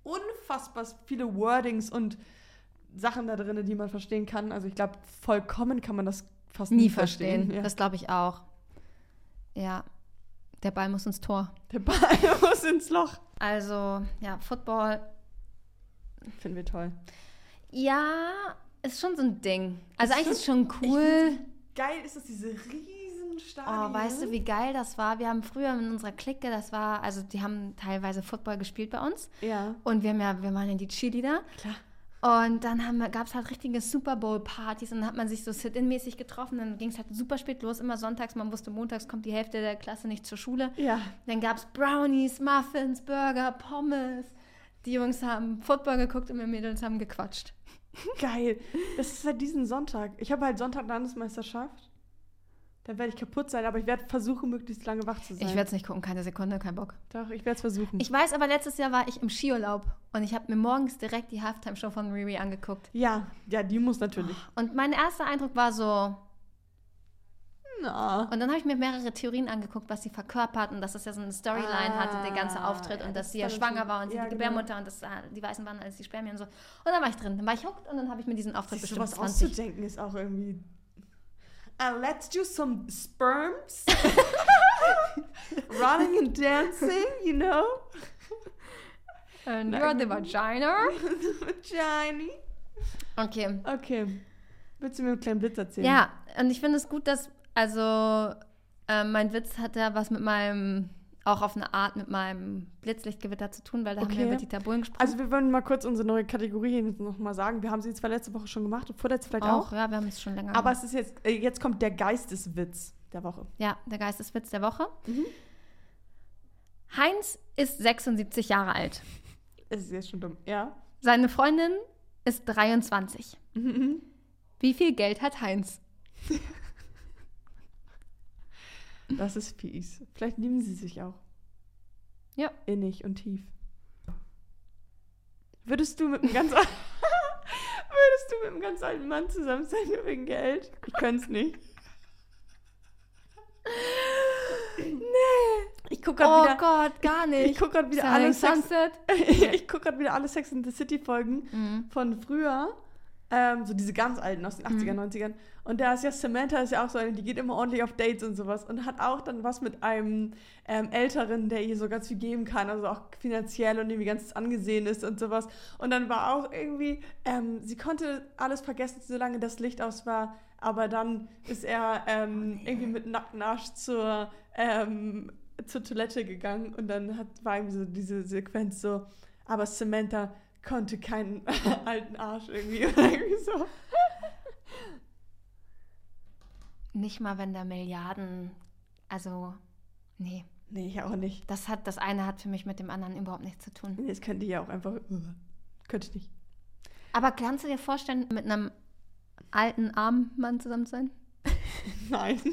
unfassbar viele Wordings und Sachen da drin, die man verstehen kann. Also ich glaube, vollkommen kann man das fast Nie nie verstehen. verstehen. Ja. Das glaube ich auch. Ja. Der Ball muss ins Tor. Der Ball muss ins Loch. Also, ja, Football. Finden wir toll. Ja, ist schon so ein Ding. Also Ist eigentlich schon- ist schon Ich cool. Geil ist das diese riesen Stadien. Oh, weißt du, wie geil das war? Wir haben früher in unserer Clique, das war, also die haben teilweise Football gespielt bei uns. Ja, Und wir haben ja, wir waren ja die Cheerleader. klar. Und dann gab es halt richtige Super Bowl-Partys und dann hat man sich so Sit-In-mäßig getroffen. Dann ging es halt super spät los, immer sonntags. Man wusste, montags kommt die Hälfte der Klasse nicht zur Schule. Ja. Dann gab es Brownies, Muffins, Burger, Pommes. Die Jungs haben Football geguckt und wir Mädels haben gequatscht. Geil. Das ist halt diesen Sonntag. Ich habe halt Sonntag Landesmeisterschaft. Da werde ich kaputt sein, aber ich werde versuchen, möglichst lange wach zu sein. Ich werde es nicht gucken, keine Sekunde, kein Bock. Doch, ich werde es versuchen. Ich weiß aber, letztes Jahr war ich im Skiurlaub und ich habe mir morgens direkt die Halftime-Show von Riri angeguckt. ja, ja, die muss natürlich. Und mein erster Eindruck war so, Na. Und dann habe ich mir mehrere Theorien angeguckt, was sie verkörpert und dass das ja so eine Storyline Ah, hatte, der ganze Auftritt ja, und das dass sie ja dann schwanger war und sie ja, die genau. Gebärmutter und dass äh, die Weißen waren als die Spermien und so. Und dann war ich drin. Dann war ich hooked und dann habe ich mir diesen Auftritt Sich bestimmt sowas 20. auszudenken ist auch irgendwie. Uh, let's do some sperms. Running and dancing, you know? And you're the vagina. Vagina. Okay. Okay. Willst du mir einen kleinen Blitz erzählen? Ja, und ich finde es gut, dass, also, äh, mein Witz hat ja was mit meinem auch auf eine Art mit meinem Blitzlichtgewitter zu tun, weil da haben wir Okay. über Dieter Bohlen gesprochen. Also wir wollen mal kurz unsere neue Kategorie nochmal sagen. Wir haben sie zwar letzte Woche schon gemacht und vorletzte vielleicht auch. auch, ja, wir haben es schon länger Aber gemacht. es ist jetzt, äh, jetzt kommt der Geisteswitz der Woche. Ja, der Geisteswitz der Woche. Mhm. Heinz ist 76 Jahre alt. Es ist jetzt schon dumm. Ja. Seine Freundin ist 23. Mhm. Wie viel Geld hat Heinz? Das ist fies. Vielleicht lieben sie sich auch. Ja. Innig und tief. Würdest du mit einem ganz Würdest du mit einem ganz alten Mann zusammen sein nur wegen Geld? Ich könnte es nicht. nee. Ich gucke gerade Oh wieder. Gott, gar nicht. Ich gucke gerade wieder Selling alle Sex, ich guck grad wieder alle Sex in the City Folgen Mhm. von früher. Ähm, so diese ganz alten aus den 80er, 90ern. Und da ist ja Samantha ist ja auch so eine, die geht immer ordentlich auf Dates und sowas und hat auch dann was mit einem ähm, Älteren, der ihr so ganz viel geben kann, also auch finanziell und irgendwie ganz angesehen ist und sowas. Und dann war auch irgendwie, ähm, sie konnte alles vergessen, solange das Licht aus war, aber dann ist er ähm, irgendwie mit nacktem Arsch zur, ähm, zur Toilette gegangen und dann hat, war irgendwie so diese Sequenz so, aber Samantha konnte keinen alten Arsch irgendwie oder irgendwie so. Nicht mal, wenn da Milliarden. Also, nee. Nee, ich auch nicht. Das, hat, das eine hat für mich mit dem anderen überhaupt nichts zu tun. Nee, Das könnte ich ja auch einfach. Könnte ich nicht. Aber kannst du dir vorstellen, mit einem alten, armen Mann zusammen zu sein? Nein. Nee,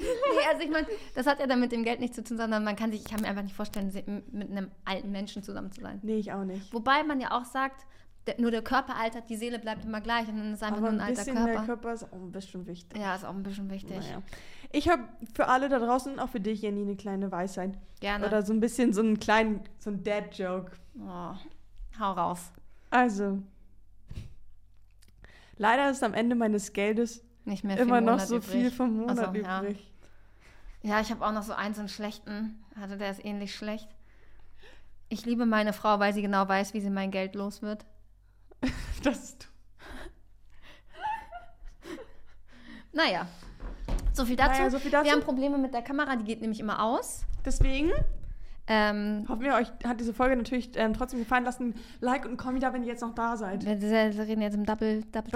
also ich meine, das hat ja dann mit dem Geld nichts zu tun, sondern man kann sich, ich kann mir einfach nicht vorstellen, mit einem alten Menschen zusammen zu sein. Nee, ich auch nicht. Wobei man ja auch sagt, der, nur der Körper altert, die Seele bleibt immer gleich und dann ist einfach Aber nur ein ein alter bisschen Körper. der Körper ist auch ein bisschen wichtig. Ja, ist auch ein bisschen wichtig. Naja. Ich habe für alle da draußen, auch für dich, Jenny, eine kleine Weisheit. Gerne. Oder so ein bisschen so einen kleinen, so ein Dad-Joke. oh, hau raus. Also, leider ist am Ende meines Geldes Nicht mehr immer noch Monat so übrig. viel vom Monat Ach so, ja. übrig. Ja, ich habe auch noch so einen, so einen schlechten. Also der ist ähnlich schlecht. Ich liebe meine Frau, weil sie genau weiß, wie sie mein Geld los wird. Das ist Naja, so viel dazu. Naja, so viel dazu. Wir haben Probleme mit der Kamera, die geht nämlich immer aus. Deswegen Ähm, hoffen wir, euch hat diese Folge natürlich ähm, trotzdem gefallen. Lasst ein Like und ein Kommi da, wenn ihr jetzt noch da seid. wir reden jetzt im Double, Double.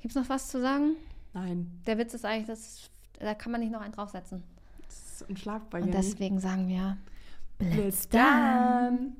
Gibt es noch was zu sagen? Nein, Der Witz ist eigentlich, dass, da kann man nicht noch einen draufsetzen. das ist unschlagbar, Und deswegen sagen wir, Blitz dann.